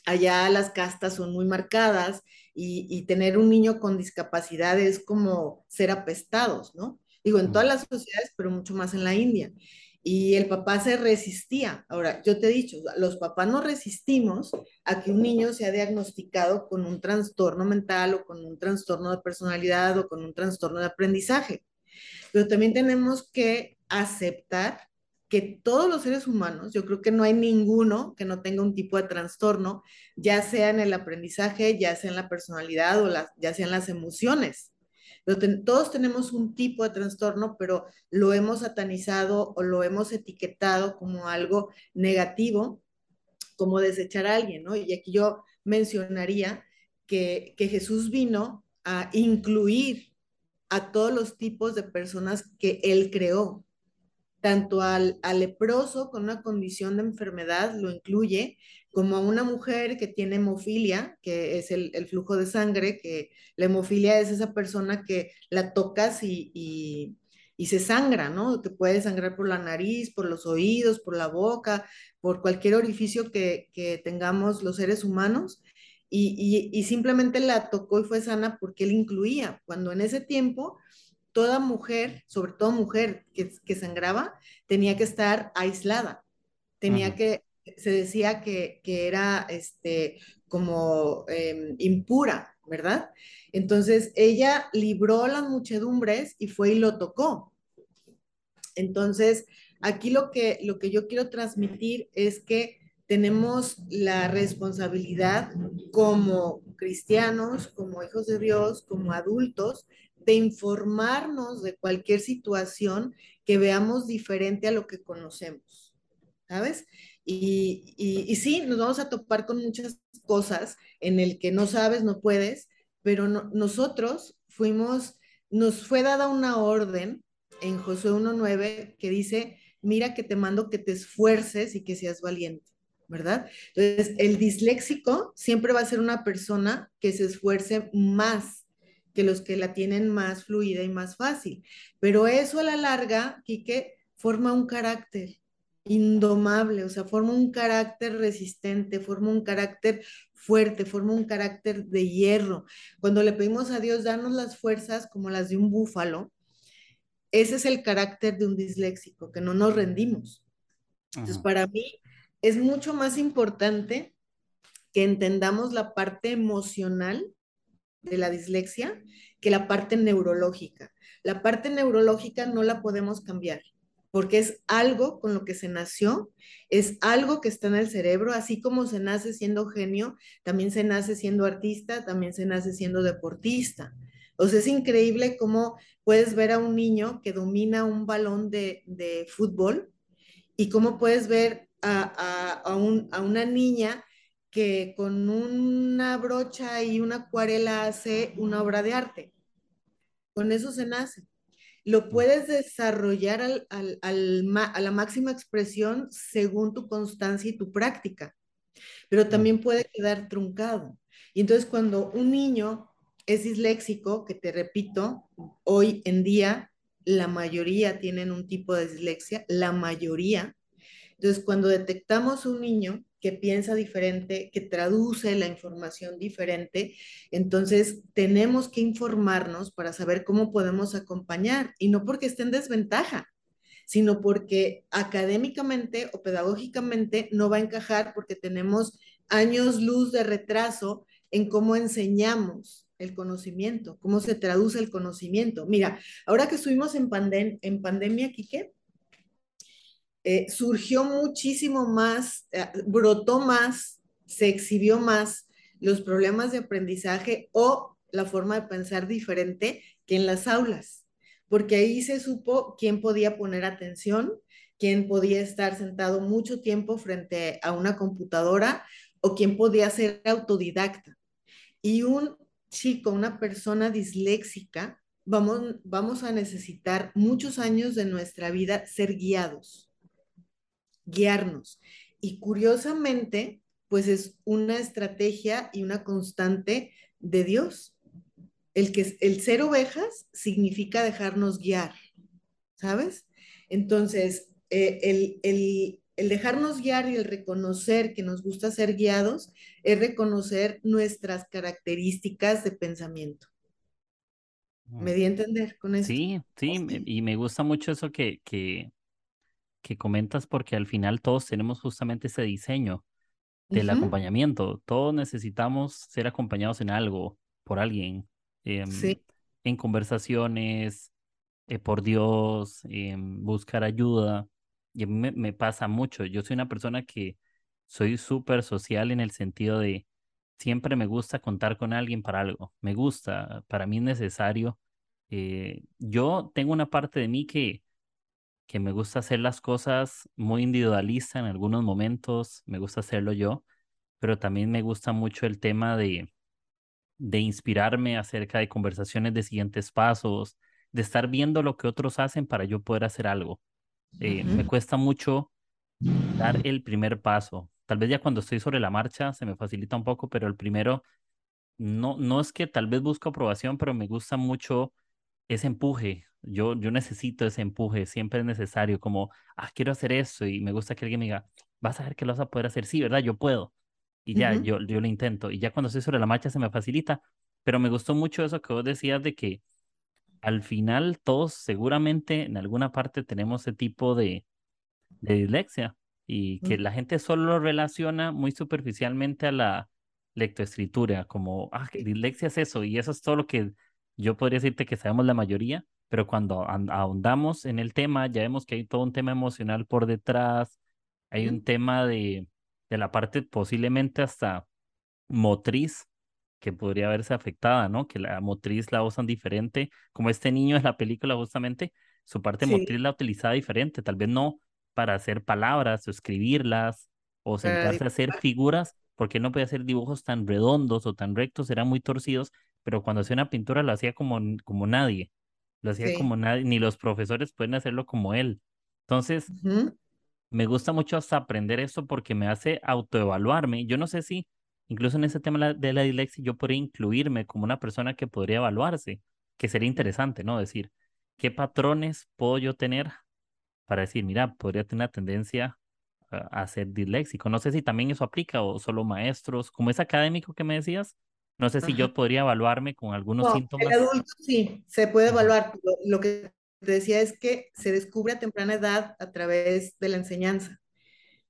Allá las castas son muy marcadas y, y tener un niño con discapacidad es como ser apestados, ¿no? Digo, en todas las sociedades, pero mucho más en la India y el papá se resistía. Ahora, yo te he dicho, los papás no resistimos a que un niño sea diagnosticado con un trastorno mental o con un trastorno de personalidad o con un trastorno de aprendizaje. Pero también tenemos que aceptar que todos los seres humanos, yo creo que no hay ninguno que no tenga un tipo de trastorno, ya sea en el aprendizaje, ya sea en la personalidad o ya sea en las emociones todos tenemos un tipo de trastorno, pero lo hemos satanizado o lo hemos etiquetado como algo negativo, como desechar a alguien, ¿no? Y aquí yo mencionaría que, que Jesús vino a incluir a todos los tipos de personas que él creó, tanto al, al, leproso con una condición de enfermedad, lo incluye, como a una mujer que tiene hemofilia, que es el, el flujo de sangre, que la hemofilia es esa persona que la tocas y, y, y, se sangra, ¿no? Te puede sangrar por la nariz, por los oídos, por la boca, por cualquier orificio que, que tengamos los seres humanos. Y, y, simplemente la tocó y fue sana porque él incluía, cuando en ese tiempo toda mujer, sobre todo mujer que, que sangraba, tenía que estar aislada, tenía que, se decía que, que era este, como em, impura, ¿verdad? Entonces ella libró las muchedumbres y fue y lo tocó. Entonces, aquí lo que, lo que yo quiero transmitir es que tenemos la responsabilidad como cristianos, como hijos de Dios, como adultos, de informarnos de cualquier situación que veamos diferente a lo que conocemos, ¿sabes? Y, y, sí, nos vamos a topar con muchas cosas en el que no sabes, no puedes, pero nosotros fuimos, nos fue dada una orden en Josué 1.9 que dice, mira que te mando que te esfuerces y que seas valiente, ¿verdad? Entonces, el disléxico siempre va a ser una persona que se esfuerce más que los que la tienen más fluida y más fácil. Pero eso a la larga, Quique, forma un carácter indomable, o sea, forma un carácter resistente, forma un carácter fuerte, forma un carácter de hierro. Cuando le pedimos a Dios darnos las fuerzas como las de un búfalo, ese es el carácter de un disléxico, que no nos rendimos. Entonces, para mí es mucho más importante que entendamos la parte emocional de la dislexia que la parte neurológica. La parte neurológica no la podemos cambiar. Porque es algo con lo que se nació, es algo que está en el cerebro, así como se nace siendo genio, también se nace siendo artista, también se nace siendo deportista. O sea, es increíble cómo puedes ver a un niño que domina un balón de, de fútbol y cómo puedes ver a, a, a, a una niña que con una brocha y una acuarela hace una obra de arte. Con eso se nace. Lo puedes desarrollar al, al, al, a la máxima expresión según tu constancia y tu práctica, pero también puede quedar truncado. Y entonces cuando un niño es disléxico, que te repito, hoy en día la mayoría tienen un tipo de dislexia, la mayoría. Entonces cuando detectamos un niño que piensa diferente, que traduce la información diferente. Entonces, tenemos que informarnos para saber cómo podemos acompañar y no porque esté en desventaja, sino porque académicamente o pedagógicamente no va a encajar porque tenemos años luz de retraso en cómo enseñamos el conocimiento, cómo se traduce el conocimiento. Mira, ahora que estuvimos en, pandem en pandemia, Quique, eh, surgió muchísimo más, eh, brotó más, se exhibió más los problemas de aprendizaje o la forma de pensar diferente que en las aulas, porque ahí se supo quién podía poner atención, quién podía estar sentado mucho tiempo frente a una computadora o quién podía ser autodidacta. Y un chico, una persona disléxica, vamos, vamos a necesitar muchos años de nuestra vida ser guiados guiarnos. Y curiosamente, pues es una estrategia y una constante de Dios. El, que, el ser ovejas significa dejarnos guiar, ¿sabes? Entonces, eh, el, el, el dejarnos guiar y el reconocer que nos gusta ser guiados es reconocer nuestras características de pensamiento. ¿Me di a entender con eso? Sí, sí, y me gusta mucho eso que, que, que comentas porque al final todos tenemos justamente ese diseño del uh -huh. acompañamiento. Todos necesitamos ser acompañados en algo por alguien, eh, sí. en conversaciones, eh, por Dios, eh, buscar ayuda. Y a mí me, me, pasa mucho. Yo soy una persona que soy súper social en el sentido de siempre me gusta contar con alguien para algo. Me gusta, para mí es necesario. Eh, yo tengo una parte de mí que que me gusta hacer las cosas muy individualista en algunos momentos, me gusta hacerlo yo, pero también me gusta mucho el tema de, de inspirarme acerca de conversaciones de siguientes pasos, de estar viendo lo que otros hacen para yo poder hacer algo. Eh, uh -huh. Me cuesta mucho dar el primer paso. Tal vez ya cuando estoy sobre la marcha se me facilita un poco, pero el primero no, no es que tal vez busco aprobación, pero me gusta mucho ese empuje, yo, yo necesito ese empuje, siempre es necesario, como, ah, quiero hacer eso y me gusta que alguien me diga, vas a ver que lo vas a poder hacer, sí, ¿verdad? Yo puedo. Y ya, uh -huh. yo, yo lo intento. Y ya cuando estoy sobre la marcha se me facilita, pero me gustó mucho eso que vos decías de que al final todos seguramente en alguna parte tenemos ese tipo de, de dislexia y que uh -huh. la gente solo lo relaciona muy superficialmente a la lectoescritura, como, ah, dislexia es eso y eso es todo lo que yo podría decirte que sabemos la mayoría, pero cuando ahondamos en el tema, ya vemos que hay todo un tema emocional por detrás, hay un tema de, de la parte posiblemente hasta motriz que podría verse afectada, ¿no? Que la motriz la usan diferente, como este niño en la película justamente, su parte sí. motriz la utilizaba diferente, tal vez no para hacer palabras o escribirlas o sentarse a hacer figuras, porque no podía hacer dibujos tan redondos o tan rectos, eran muy torcidos, pero cuando hacía una pintura lo hacía como, como nadie, lo hacía sí. como nadie, ni los profesores pueden hacerlo como él. Entonces, uh -huh. me gusta mucho hasta aprender eso porque me hace autoevaluarme. Yo no sé si, incluso en ese tema de la dislexia, yo podría incluirme como una persona que podría evaluarse, que sería interesante, ¿no? Decir, ¿qué patrones puedo yo tener para decir, mira, podría tener una tendencia a, a ser disléxico? No sé si también eso aplica o solo maestros, como es académico que me decías, no sé si Ajá. yo podría evaluarme con algunos no, síntomas. El adulto sí, se puede evaluar. Lo, lo, que te decía es que se descubre a temprana edad a través de la enseñanza,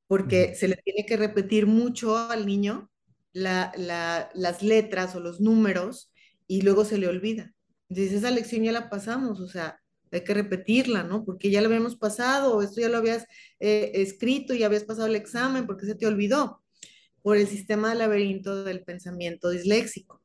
porque se le tiene que repetir mucho al niño la, la, las letras o los números y luego se le olvida. Entonces esa lección ya la pasamos, o sea, hay que repetirla, ¿no? Porque ya lo habíamos pasado, esto ya lo habías eh, escrito y habías pasado el examen, porque se te olvidó? Por el sistema de laberinto del pensamiento disléxico.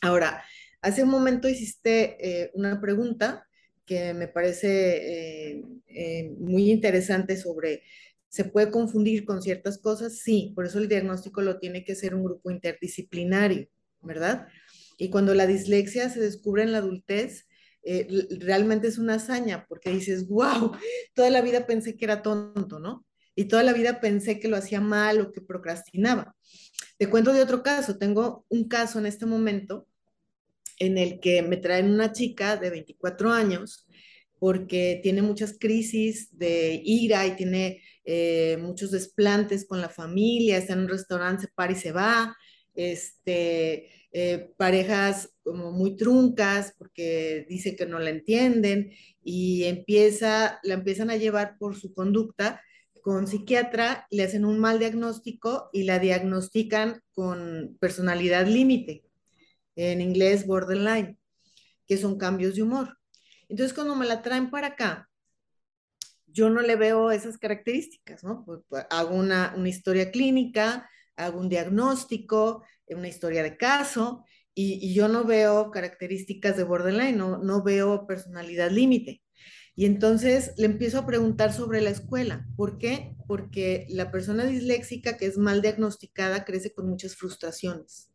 Ahora, hace un momento hiciste eh, una pregunta que me parece eh, eh, muy interesante sobre, ¿se puede confundir con ciertas cosas? Sí, por eso el diagnóstico lo tiene que ser un grupo interdisciplinario, ¿verdad? Y cuando la dislexia se descubre en la adultez, realmente es una hazaña, porque dices, wow, toda la vida pensé que era tonto, ¿no? Y toda la vida pensé que lo hacía mal o que procrastinaba. Te cuento de otro caso, tengo un caso en este momento en el que me traen una chica de 24 años porque tiene muchas crisis de ira y tiene eh, muchos desplantes con la familia, está en un restaurante, se para y se va, este, eh, parejas como muy truncas porque dice que no la entienden y empieza, la empiezan a llevar por su conducta con psiquiatra, le hacen un mal diagnóstico y la diagnostican con personalidad límite en inglés borderline, que son cambios de humor. Entonces, cuando me la traen para acá, yo no le veo esas características, ¿no? Pues, pues, hago una, una, historia clínica, hago un diagnóstico, una historia de caso, y, y yo no veo características de borderline, no, no veo personalidad límite. Y entonces le empiezo a preguntar sobre la escuela. ¿Por qué? Porque la persona disléxica que es mal diagnosticada crece con muchas frustraciones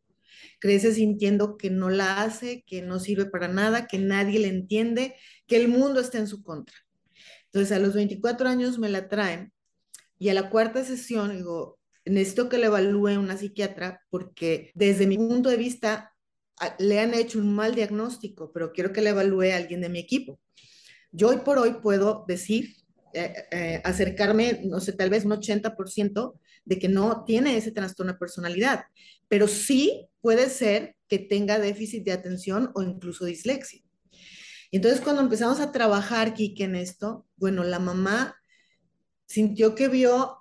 crece sintiendo que no la hace, que no sirve para nada, que nadie le entiende, que el mundo está en su contra. Entonces a los 24 años me la traen y a la cuarta sesión digo, necesito que le evalúe una psiquiatra porque desde mi punto de vista le han hecho un mal diagnóstico, pero quiero que le evalúe alguien de mi equipo. Yo hoy por hoy puedo decir, eh, eh, acercarme, no sé, tal vez un 80% de que no tiene ese trastorno de personalidad, pero sí puede ser que tenga déficit de atención o incluso dislexia. Entonces, cuando empezamos a trabajar, Kike, en esto, bueno, la mamá sintió que vio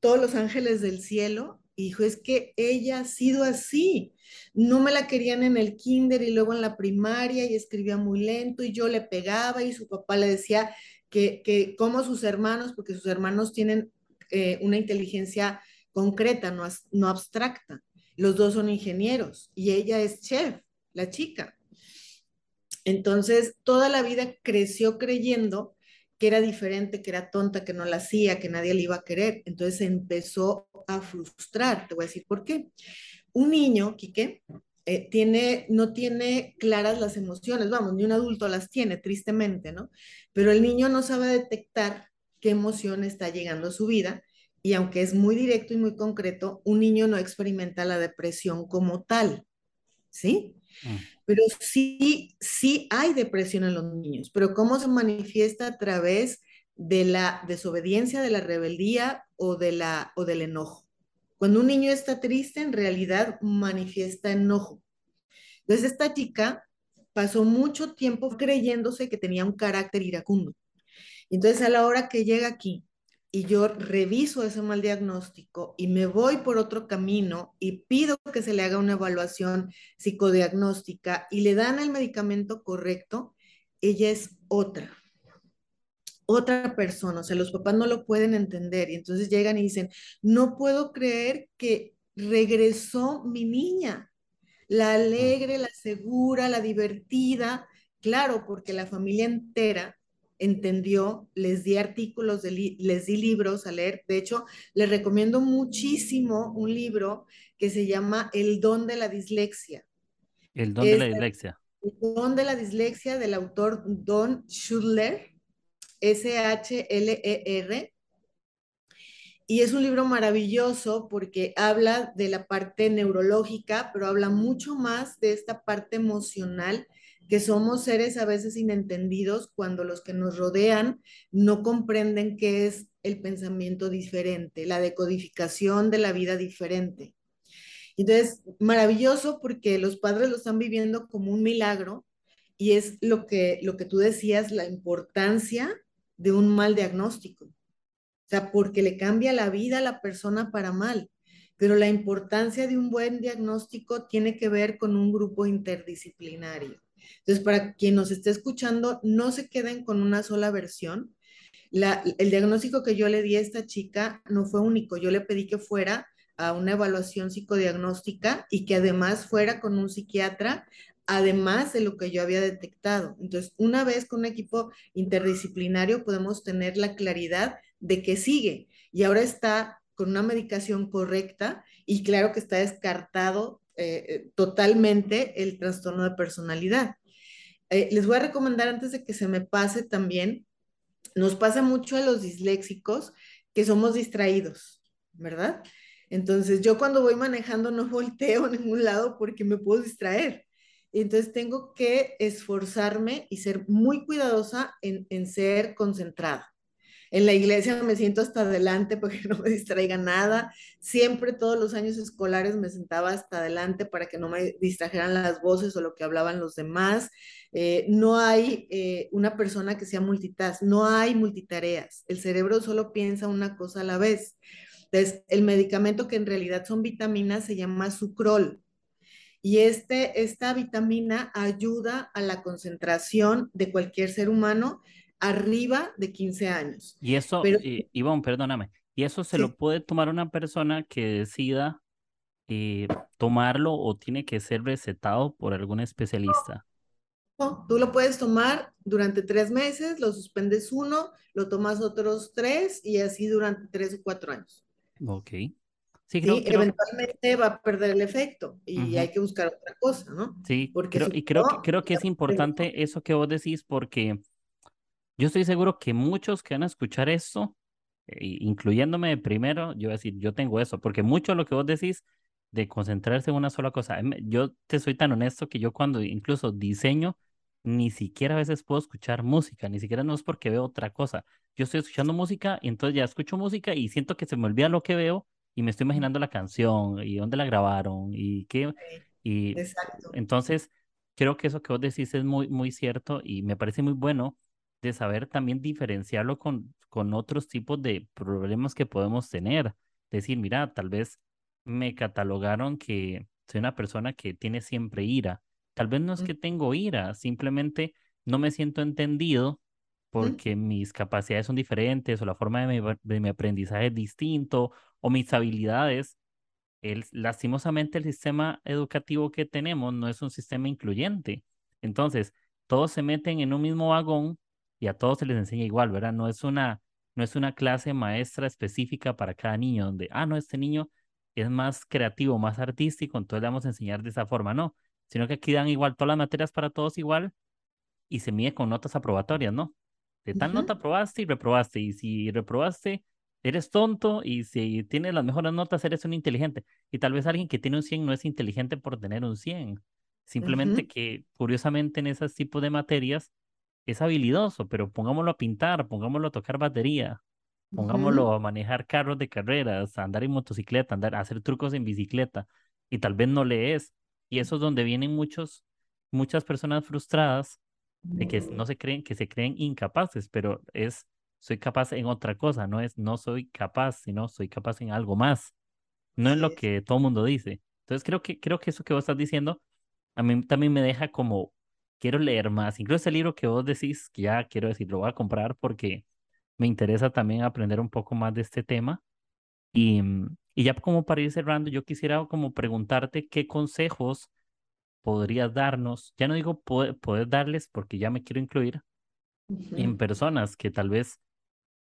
todos los ángeles del cielo y dijo, es que ella ha sido así. No me la querían en el kinder y luego en la primaria y escribía muy lento y yo le pegaba y su papá le decía que, que como sus hermanos, porque sus hermanos tienen eh, una inteligencia concreta, no, no abstracta. Los dos son ingenieros y ella es chef, la chica. Entonces, toda la vida creció creyendo que era diferente, que era tonta, que no la hacía, que nadie le iba a querer. Entonces empezó a frustrar. Te voy a decir por qué. Un niño, Quique, eh, tiene, no tiene claras las emociones, vamos, ni un adulto las tiene, tristemente, ¿no? Pero el niño no sabe detectar qué emoción está llegando a su vida y aunque es muy directo y muy concreto, un niño no experimenta la depresión como tal, ¿sí? Mm. Pero sí, sí hay depresión en los niños, pero ¿cómo se manifiesta a través de la desobediencia, de la rebeldía o, de la, o del enojo? Cuando un niño está triste, en realidad manifiesta enojo. Entonces, esta chica pasó mucho tiempo creyéndose que tenía un carácter iracundo. Entonces, a la hora que llega aquí, y yo reviso ese mal diagnóstico y me voy por otro camino y pido que se le haga una evaluación psicodiagnóstica y le dan el medicamento correcto, ella es otra, otra persona. O sea, los papás no lo pueden entender y entonces llegan y dicen, no puedo creer que regresó mi niña, la alegre, la segura, la divertida. Claro, porque la familia entera entendió, les di artículos, les di libros a leer. De hecho, les recomiendo muchísimo un libro que se llama El don de la dislexia. El don de la dislexia. El don de la dislexia del autor Don Schudler, S-H-L-E-R. Y es un libro maravilloso porque habla de la parte neurológica, pero habla mucho más de esta parte emocional que somos seres a veces inentendidos cuando los que nos rodean no comprenden qué es el pensamiento diferente, la decodificación de la vida diferente. Entonces, maravilloso porque los padres lo están viviendo como un milagro y es lo que, lo que tú decías, la importancia de un mal diagnóstico. O sea, porque le cambia la vida a la persona para mal. Pero la importancia de un buen diagnóstico tiene que ver con un grupo interdisciplinario Entonces, para quien nos esté escuchando, no se queden con una sola versión. el diagnóstico que yo le di a esta chica no fue único. Yo le pedí que fuera a una evaluación psicodiagnóstica y que además fuera con un psiquiatra, además de lo que yo había detectado. Entonces, una vez con un equipo interdisciplinario podemos tener la claridad de que sigue y ahora está con una medicación correcta y claro que está descartado eh, eh, totalmente el trastorno de personalidad. Eh, les voy a recomendar antes de que se me pase también, nos pasa mucho a los disléxicos que somos distraídos, ¿verdad? Entonces yo cuando voy manejando no *laughs* volteo a ningún lado porque me puedo distraer. Entonces tengo que esforzarme y ser muy cuidadosa en, en ser concentrada. En la iglesia me siento hasta adelante porque *laughs* no me distraiga nada. Siempre, todos los años escolares, me sentaba hasta adelante para que no me distrajeran las voces o lo que hablaban los demás. Eh, no hay eh, una persona que sea multitask, no hay multitareas. El cerebro solo piensa una cosa a la vez. Entonces, el medicamento que en realidad son vitaminas se llama sucrol. Y este, esta vitamina ayuda a la concentración de cualquier ser humano arriba de 15 años. Y eso, Pero, eh, Ivonne, perdóname, y eso se lo puede tomar una persona que decida eh, tomarlo o tiene que ser recetado por algún especialista. No, tú lo puedes tomar durante tres meses, lo suspendes uno, lo tomas otros tres y así durante tres o cuatro años. Ok. Sí, creo, eventualmente va a perder el efecto y hay que buscar otra cosa, ¿no? Sí, porque y creo, creo que es importante eso que vos decís porque yo estoy seguro que muchos que van a escuchar esto, eh, incluyéndome primero, yo voy a decir, yo tengo eso, porque mucho de lo que vos decís de concentrarse en una sola cosa, em, yo te soy tan honesto que yo cuando incluso diseño, ni siquiera a veces puedo escuchar música, ni siquiera no es porque veo otra cosa. Yo estoy escuchando música y entonces ya escucho música y siento que se me olvida lo que veo y me estoy imaginando la canción y dónde la grabaron y qué. Y Exacto. entonces creo que eso que vos decís es muy, muy cierto y me parece muy bueno de saber también diferenciarlo con, con otros tipos de problemas que podemos tener. Decir, mira, tal vez me catalogaron que soy una persona que tiene siempre ira. Tal vez no es que tengo ira, simplemente no me siento entendido porque mis capacidades son diferentes o la forma de mi, de mi aprendizaje es distinto o mis habilidades. El, lastimosamente el sistema educativo que tenemos no es un sistema incluyente. Entonces, todos se meten en un mismo vagón y a todos se les enseña igual, ¿verdad? No es una, no es una clase maestra específica para cada niño, donde, ah, no, este niño es más creativo, más artístico, entonces le vamos a enseñar de esa forma, no, sino que aquí dan igual todas las materias para todos igual y se mide con notas aprobatorias, ¿no? De tal nota aprobaste y reprobaste, y si reprobaste, eres tonto, y si tienes las mejores notas, eres un inteligente. Y tal vez alguien que tiene un 100 no es inteligente por tener un 100, simplemente que curiosamente en ese tipo de materias es habilidoso, pero pongámoslo a pintar, pongámoslo a tocar batería, pongámoslo a manejar carros de carreras, a andar en motocicleta, andar, a hacer trucos en bicicleta, y tal vez no lees. Y eso es donde vienen muchos, muchas personas frustradas de que no se creen, que se creen incapaces, pero es soy capaz en otra cosa, no es no soy capaz, sino soy capaz en algo más. No es lo que todo el mundo dice. Entonces creo que, creo que eso que vos estás diciendo a mí también me deja como quiero leer más. Incluso ese libro que vos decís, que ya quiero decir, lo voy a comprar porque me interesa también aprender un poco más de este tema. Y, mm, y ya como para ir cerrando, yo quisiera como preguntarte qué consejos podrías darnos, ya no digo poder, darles porque ya me quiero incluir, en personas que tal vez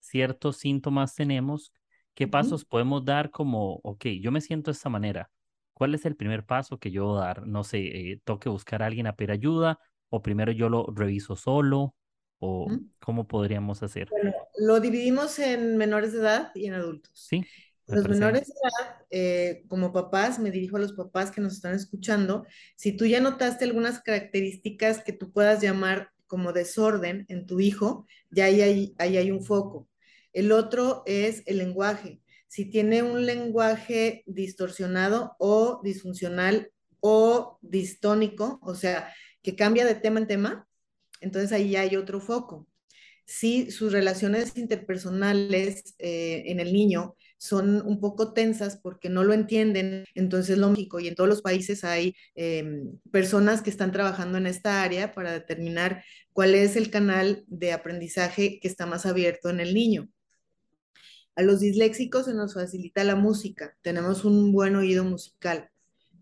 ciertos síntomas tenemos, ¿qué pasos podemos dar como, ok, yo me siento de esta manera? ¿Cuál es el primer paso que yo dar? No sé, eh, tengo que buscar a alguien a pedir ayuda, o primero yo lo reviso solo o cómo podríamos hacer? Bueno, lo dividimos en menores de edad y en adultos. Sí. Los menores de edad, eh, como papás, me dirijo a los papás que nos están escuchando, si tú ya notaste algunas características que tú puedas llamar como desorden en tu hijo, ya ahí hay, ahí hay un foco. El otro es el lenguaje. Si tiene un lenguaje distorsionado o disfuncional o distónico, o sea, que cambia de tema en tema, entonces ahí ya hay otro foco. Si sus relaciones interpersonales eh, en el niño son un poco tensas porque no lo entienden, entonces lo lógico, y en todos los países hay eh, personas que están trabajando en esta área para determinar cuál es el canal de aprendizaje que está más abierto en el niño. A los disléxicos se nos facilita la música, tenemos un buen oído musical,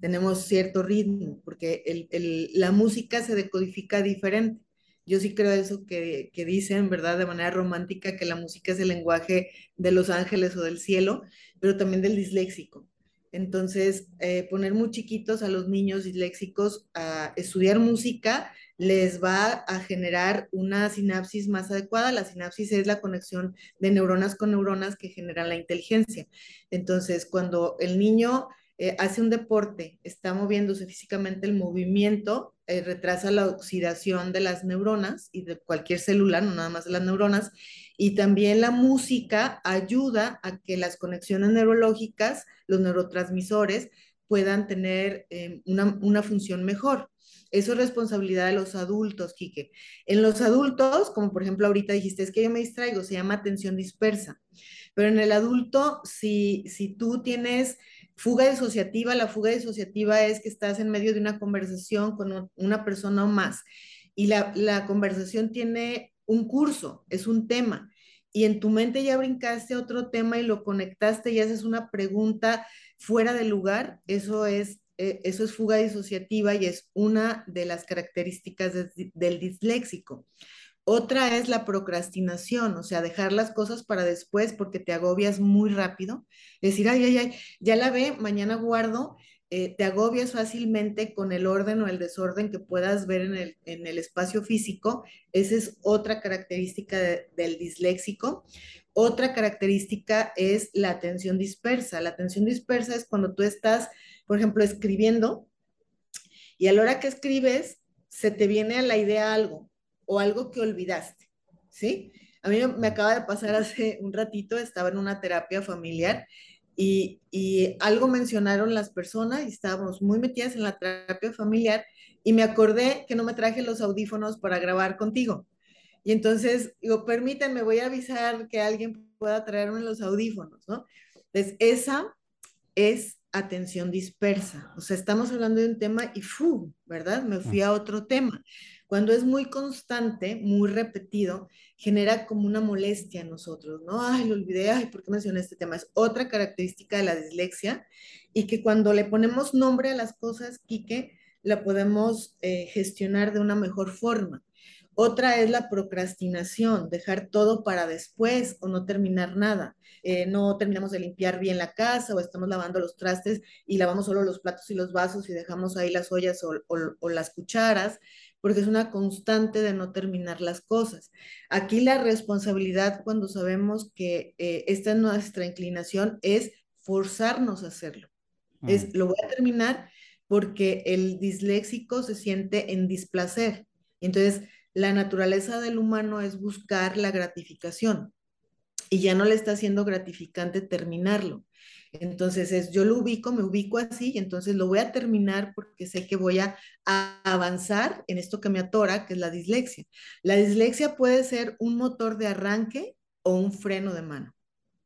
tenemos cierto ritmo, porque el, el, la música se decodifica diferente. Yo sí creo eso que, que dicen, ¿verdad? De manera romántica, que la música es el lenguaje de los ángeles o del cielo, pero también del disléxico. Entonces, eh, poner muy chiquitos a los niños disléxicos a estudiar música les va a generar una sinapsis más adecuada. La sinapsis es la conexión de neuronas con neuronas que generan la inteligencia. Entonces, cuando el niño eh, hace un deporte, está moviéndose físicamente, el movimiento eh, retrasa la oxidación de las neuronas y de cualquier célula, no nada más de las neuronas, y también la música ayuda a que las conexiones neurológicas, los neurotransmisores, puedan tener eh, una, una función mejor. Eso es responsabilidad de los adultos, Quique. En los adultos, como por ejemplo ahorita dijiste, es que yo me distraigo, se llama atención dispersa. Pero en el adulto, si, si tú tienes Fuga disociativa, la fuga disociativa es que estás en medio de una conversación con una persona o más y la, conversación tiene un curso, es un tema, y en tu mente ya brincaste a otro tema y lo conectaste y haces una pregunta fuera de lugar, eso es, eh, eso es fuga disociativa y es una de las características de, del disléxico. Otra es la procrastinación, o sea, dejar las cosas para después porque te agobias muy rápido. Decir, ay, ay, ay, ya la ve, mañana guardo. Eh, te agobias fácilmente con el orden o el desorden que puedas ver en el, en el espacio físico. Esa es otra característica del disléxico. Otra característica es la atención dispersa. La atención dispersa es cuando tú estás, por ejemplo, escribiendo y a la hora que escribes se te viene a la idea algo o algo que olvidaste, ¿sí? A mí me acaba de pasar hace un ratito, estaba en una terapia familiar y, y, algo mencionaron las personas y estábamos muy metidas en la terapia familiar y me acordé que no me traje los audífonos para grabar contigo. Y entonces digo, permítanme, voy a avisar que alguien pueda traerme los audífonos, ¿no? Entonces, esa es atención dispersa. O sea, estamos hablando de un tema y ¡fu! ¿Verdad? Me fui a otro tema. Cuando es muy constante, muy repetido, genera como una molestia en nosotros, ¿no? Ay, lo olvidé, ay, ¿por qué mencioné este tema? Es otra característica de la dislexia y que cuando le ponemos nombre a las cosas, Quique, la podemos eh, gestionar de una mejor forma. Otra es la procrastinación, dejar todo para después o no terminar nada. Eh, no terminamos de limpiar bien la casa o estamos lavando los trastes y lavamos solo los platos y los vasos y dejamos ahí las ollas o, o, o las cucharas porque es una constante de no terminar las cosas. Aquí la responsabilidad cuando sabemos que eh, esta es nuestra inclinación es forzarnos a hacerlo. Mm. Es, lo voy a terminar porque el disléxico se siente en displacer. Entonces, la naturaleza del humano es buscar la gratificación y ya no le está siendo gratificante terminarlo. Entonces es, yo lo ubico, me ubico así y entonces lo voy a terminar porque sé que voy a, avanzar en esto que me atora, que es la dislexia. La dislexia puede ser un motor de arranque o un freno de mano.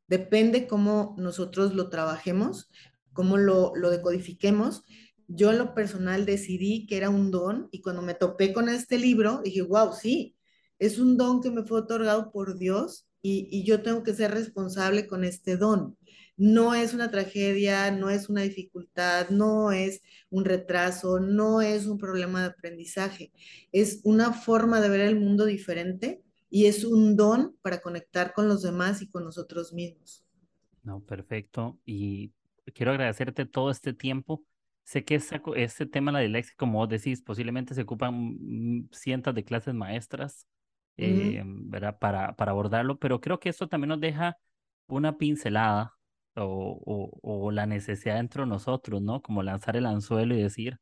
Depende cómo nosotros lo trabajemos, cómo lo, decodifiquemos. Yo en lo personal decidí que era un don y cuando me topé con este libro dije, wow, sí, es un don que me fue otorgado por Dios y yo tengo que ser responsable con este don no es una tragedia, no es una dificultad, no es un retraso, no es un problema de aprendizaje, es una forma de ver el mundo diferente y es un don para conectar con los demás y con nosotros mismos. No, perfecto. Y quiero agradecerte todo este tiempo. Sé que este tema de la dislexia, como vos decís, posiblemente se ocupan cientos de clases maestras eh, ¿verdad? Para, para abordarlo, pero creo que esto también nos deja una pincelada o, o, la necesidad dentro de nosotros, ¿no? Como lanzar el anzuelo y decir,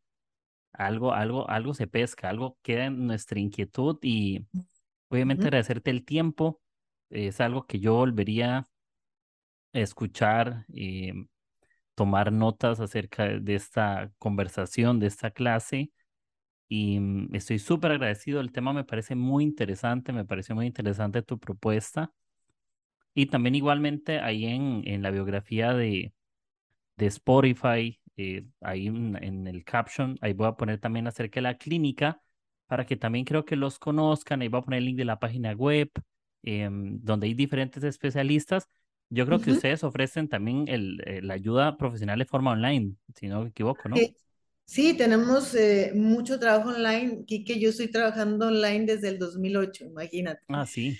algo, algo, algo se pesca, algo queda en nuestra inquietud y obviamente agradecerte el tiempo es algo que yo volvería a escuchar y eh, tomar notas acerca de esta conversación, de esta clase. Y mm, estoy súper agradecido. El tema me parece muy interesante, me pareció muy interesante tu propuesta. Y también igualmente ahí en, en la biografía de, de Spotify, eh, ahí en, el caption, ahí voy a poner también acerca de la clínica para que también creo que los conozcan. Ahí voy a poner el link de la página web, em, donde hay diferentes especialistas. Yo creo que ustedes ofrecen también el, eh, la ayuda profesional de forma online, si no me equivoco, ¿no? Sí, tenemos eh, mucho trabajo online. Kike, yo estoy trabajando online desde el 2008, imagínate. Ah, sí.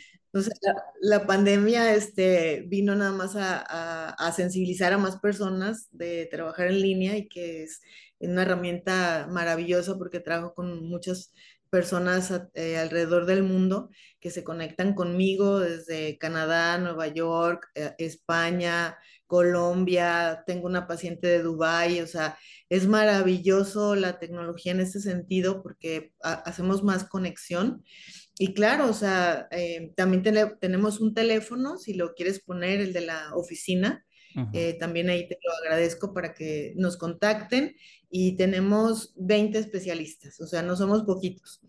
La, pandemia este, vino nada más a, sensibilizar a más personas de trabajar en línea y que es una herramienta maravillosa porque trabajo con muchas personas eh, alrededor del mundo que se conectan conmigo desde Canadá, Nueva York, eh, España, Colombia, tengo una paciente de Dubái, o sea, es maravilloso la tecnología en este sentido porque hacemos más conexión y claro, o sea, eh, también tenemos un teléfono, si lo quieres poner, el de la oficina, eh, también ahí te lo agradezco para que nos contacten y tenemos 20 especialistas, o sea, no somos poquitos.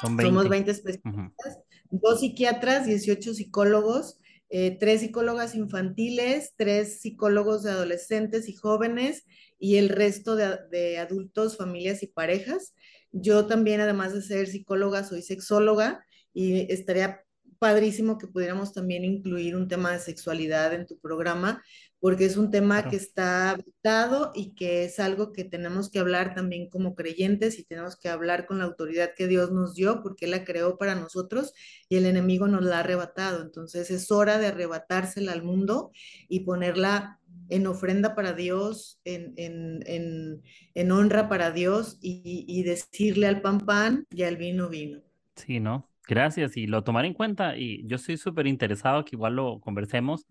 Son 20. Somos 20 especialistas, dos psiquiatras, 18 psicólogos, eh, tres psicólogas infantiles, tres psicólogos de adolescentes y jóvenes y el resto de, de adultos, familias y parejas. Yo también, además de ser psicóloga, soy sexóloga y estaría padrísimo que pudiéramos también incluir un tema de sexualidad en tu programa, porque es un tema que está habitado y que es algo que tenemos que hablar también como creyentes y tenemos que hablar con la autoridad que Dios nos dio, porque Él la creó para nosotros y el enemigo nos la ha arrebatado. Entonces es hora de arrebatársela al mundo y ponerla en ofrenda para Dios, en, en, en, honra para Dios y, y decirle al pan pan y al vino vino. Sí, ¿no? Gracias y lo tomaré en cuenta y yo estoy súper interesado que igual lo conversemos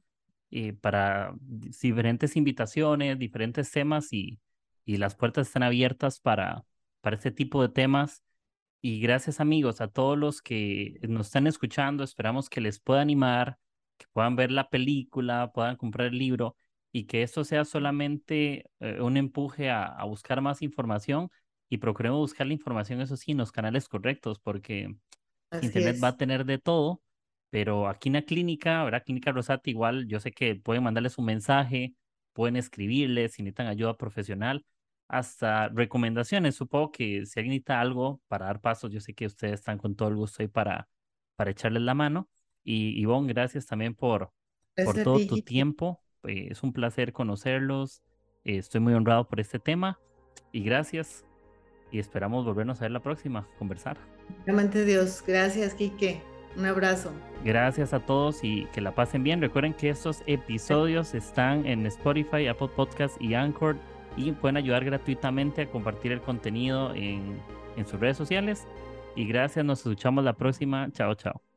y para diferentes invitaciones, diferentes temas y, y las puertas están abiertas para, para este tipo de temas. Y gracias amigos a todos los que nos están escuchando, esperamos que les pueda animar, que puedan ver la película, puedan comprar el libro y que esto sea solamente eh, un empuje a, a buscar más información y procuremos buscar la información, eso sí, en los canales correctos, porque Internet va a tener de todo, pero aquí en la clínica, ¿verdad? Clínica Rosati, igual yo sé que pueden mandarles un mensaje, pueden escribirles si necesitan ayuda profesional, hasta recomendaciones. Supongo que si alguien necesita algo para dar pasos, yo sé que ustedes están con todo el gusto ahí para, para echarles la mano. Y Ivonne, gracias también por, por todo tu tiempo. Eh, es un placer conocerlos. Eh, estoy muy honrado por este tema. Y gracias. Y esperamos volvernos a ver la próxima, conversar. Realmente Dios, gracias Quique, un abrazo. Gracias a todos y que la pasen bien. Recuerden que estos episodios están en Spotify, Apple Podcast y Anchor y pueden ayudar gratuitamente a compartir el contenido en, en sus redes sociales. Y gracias, nos escuchamos la próxima. Chao, chao.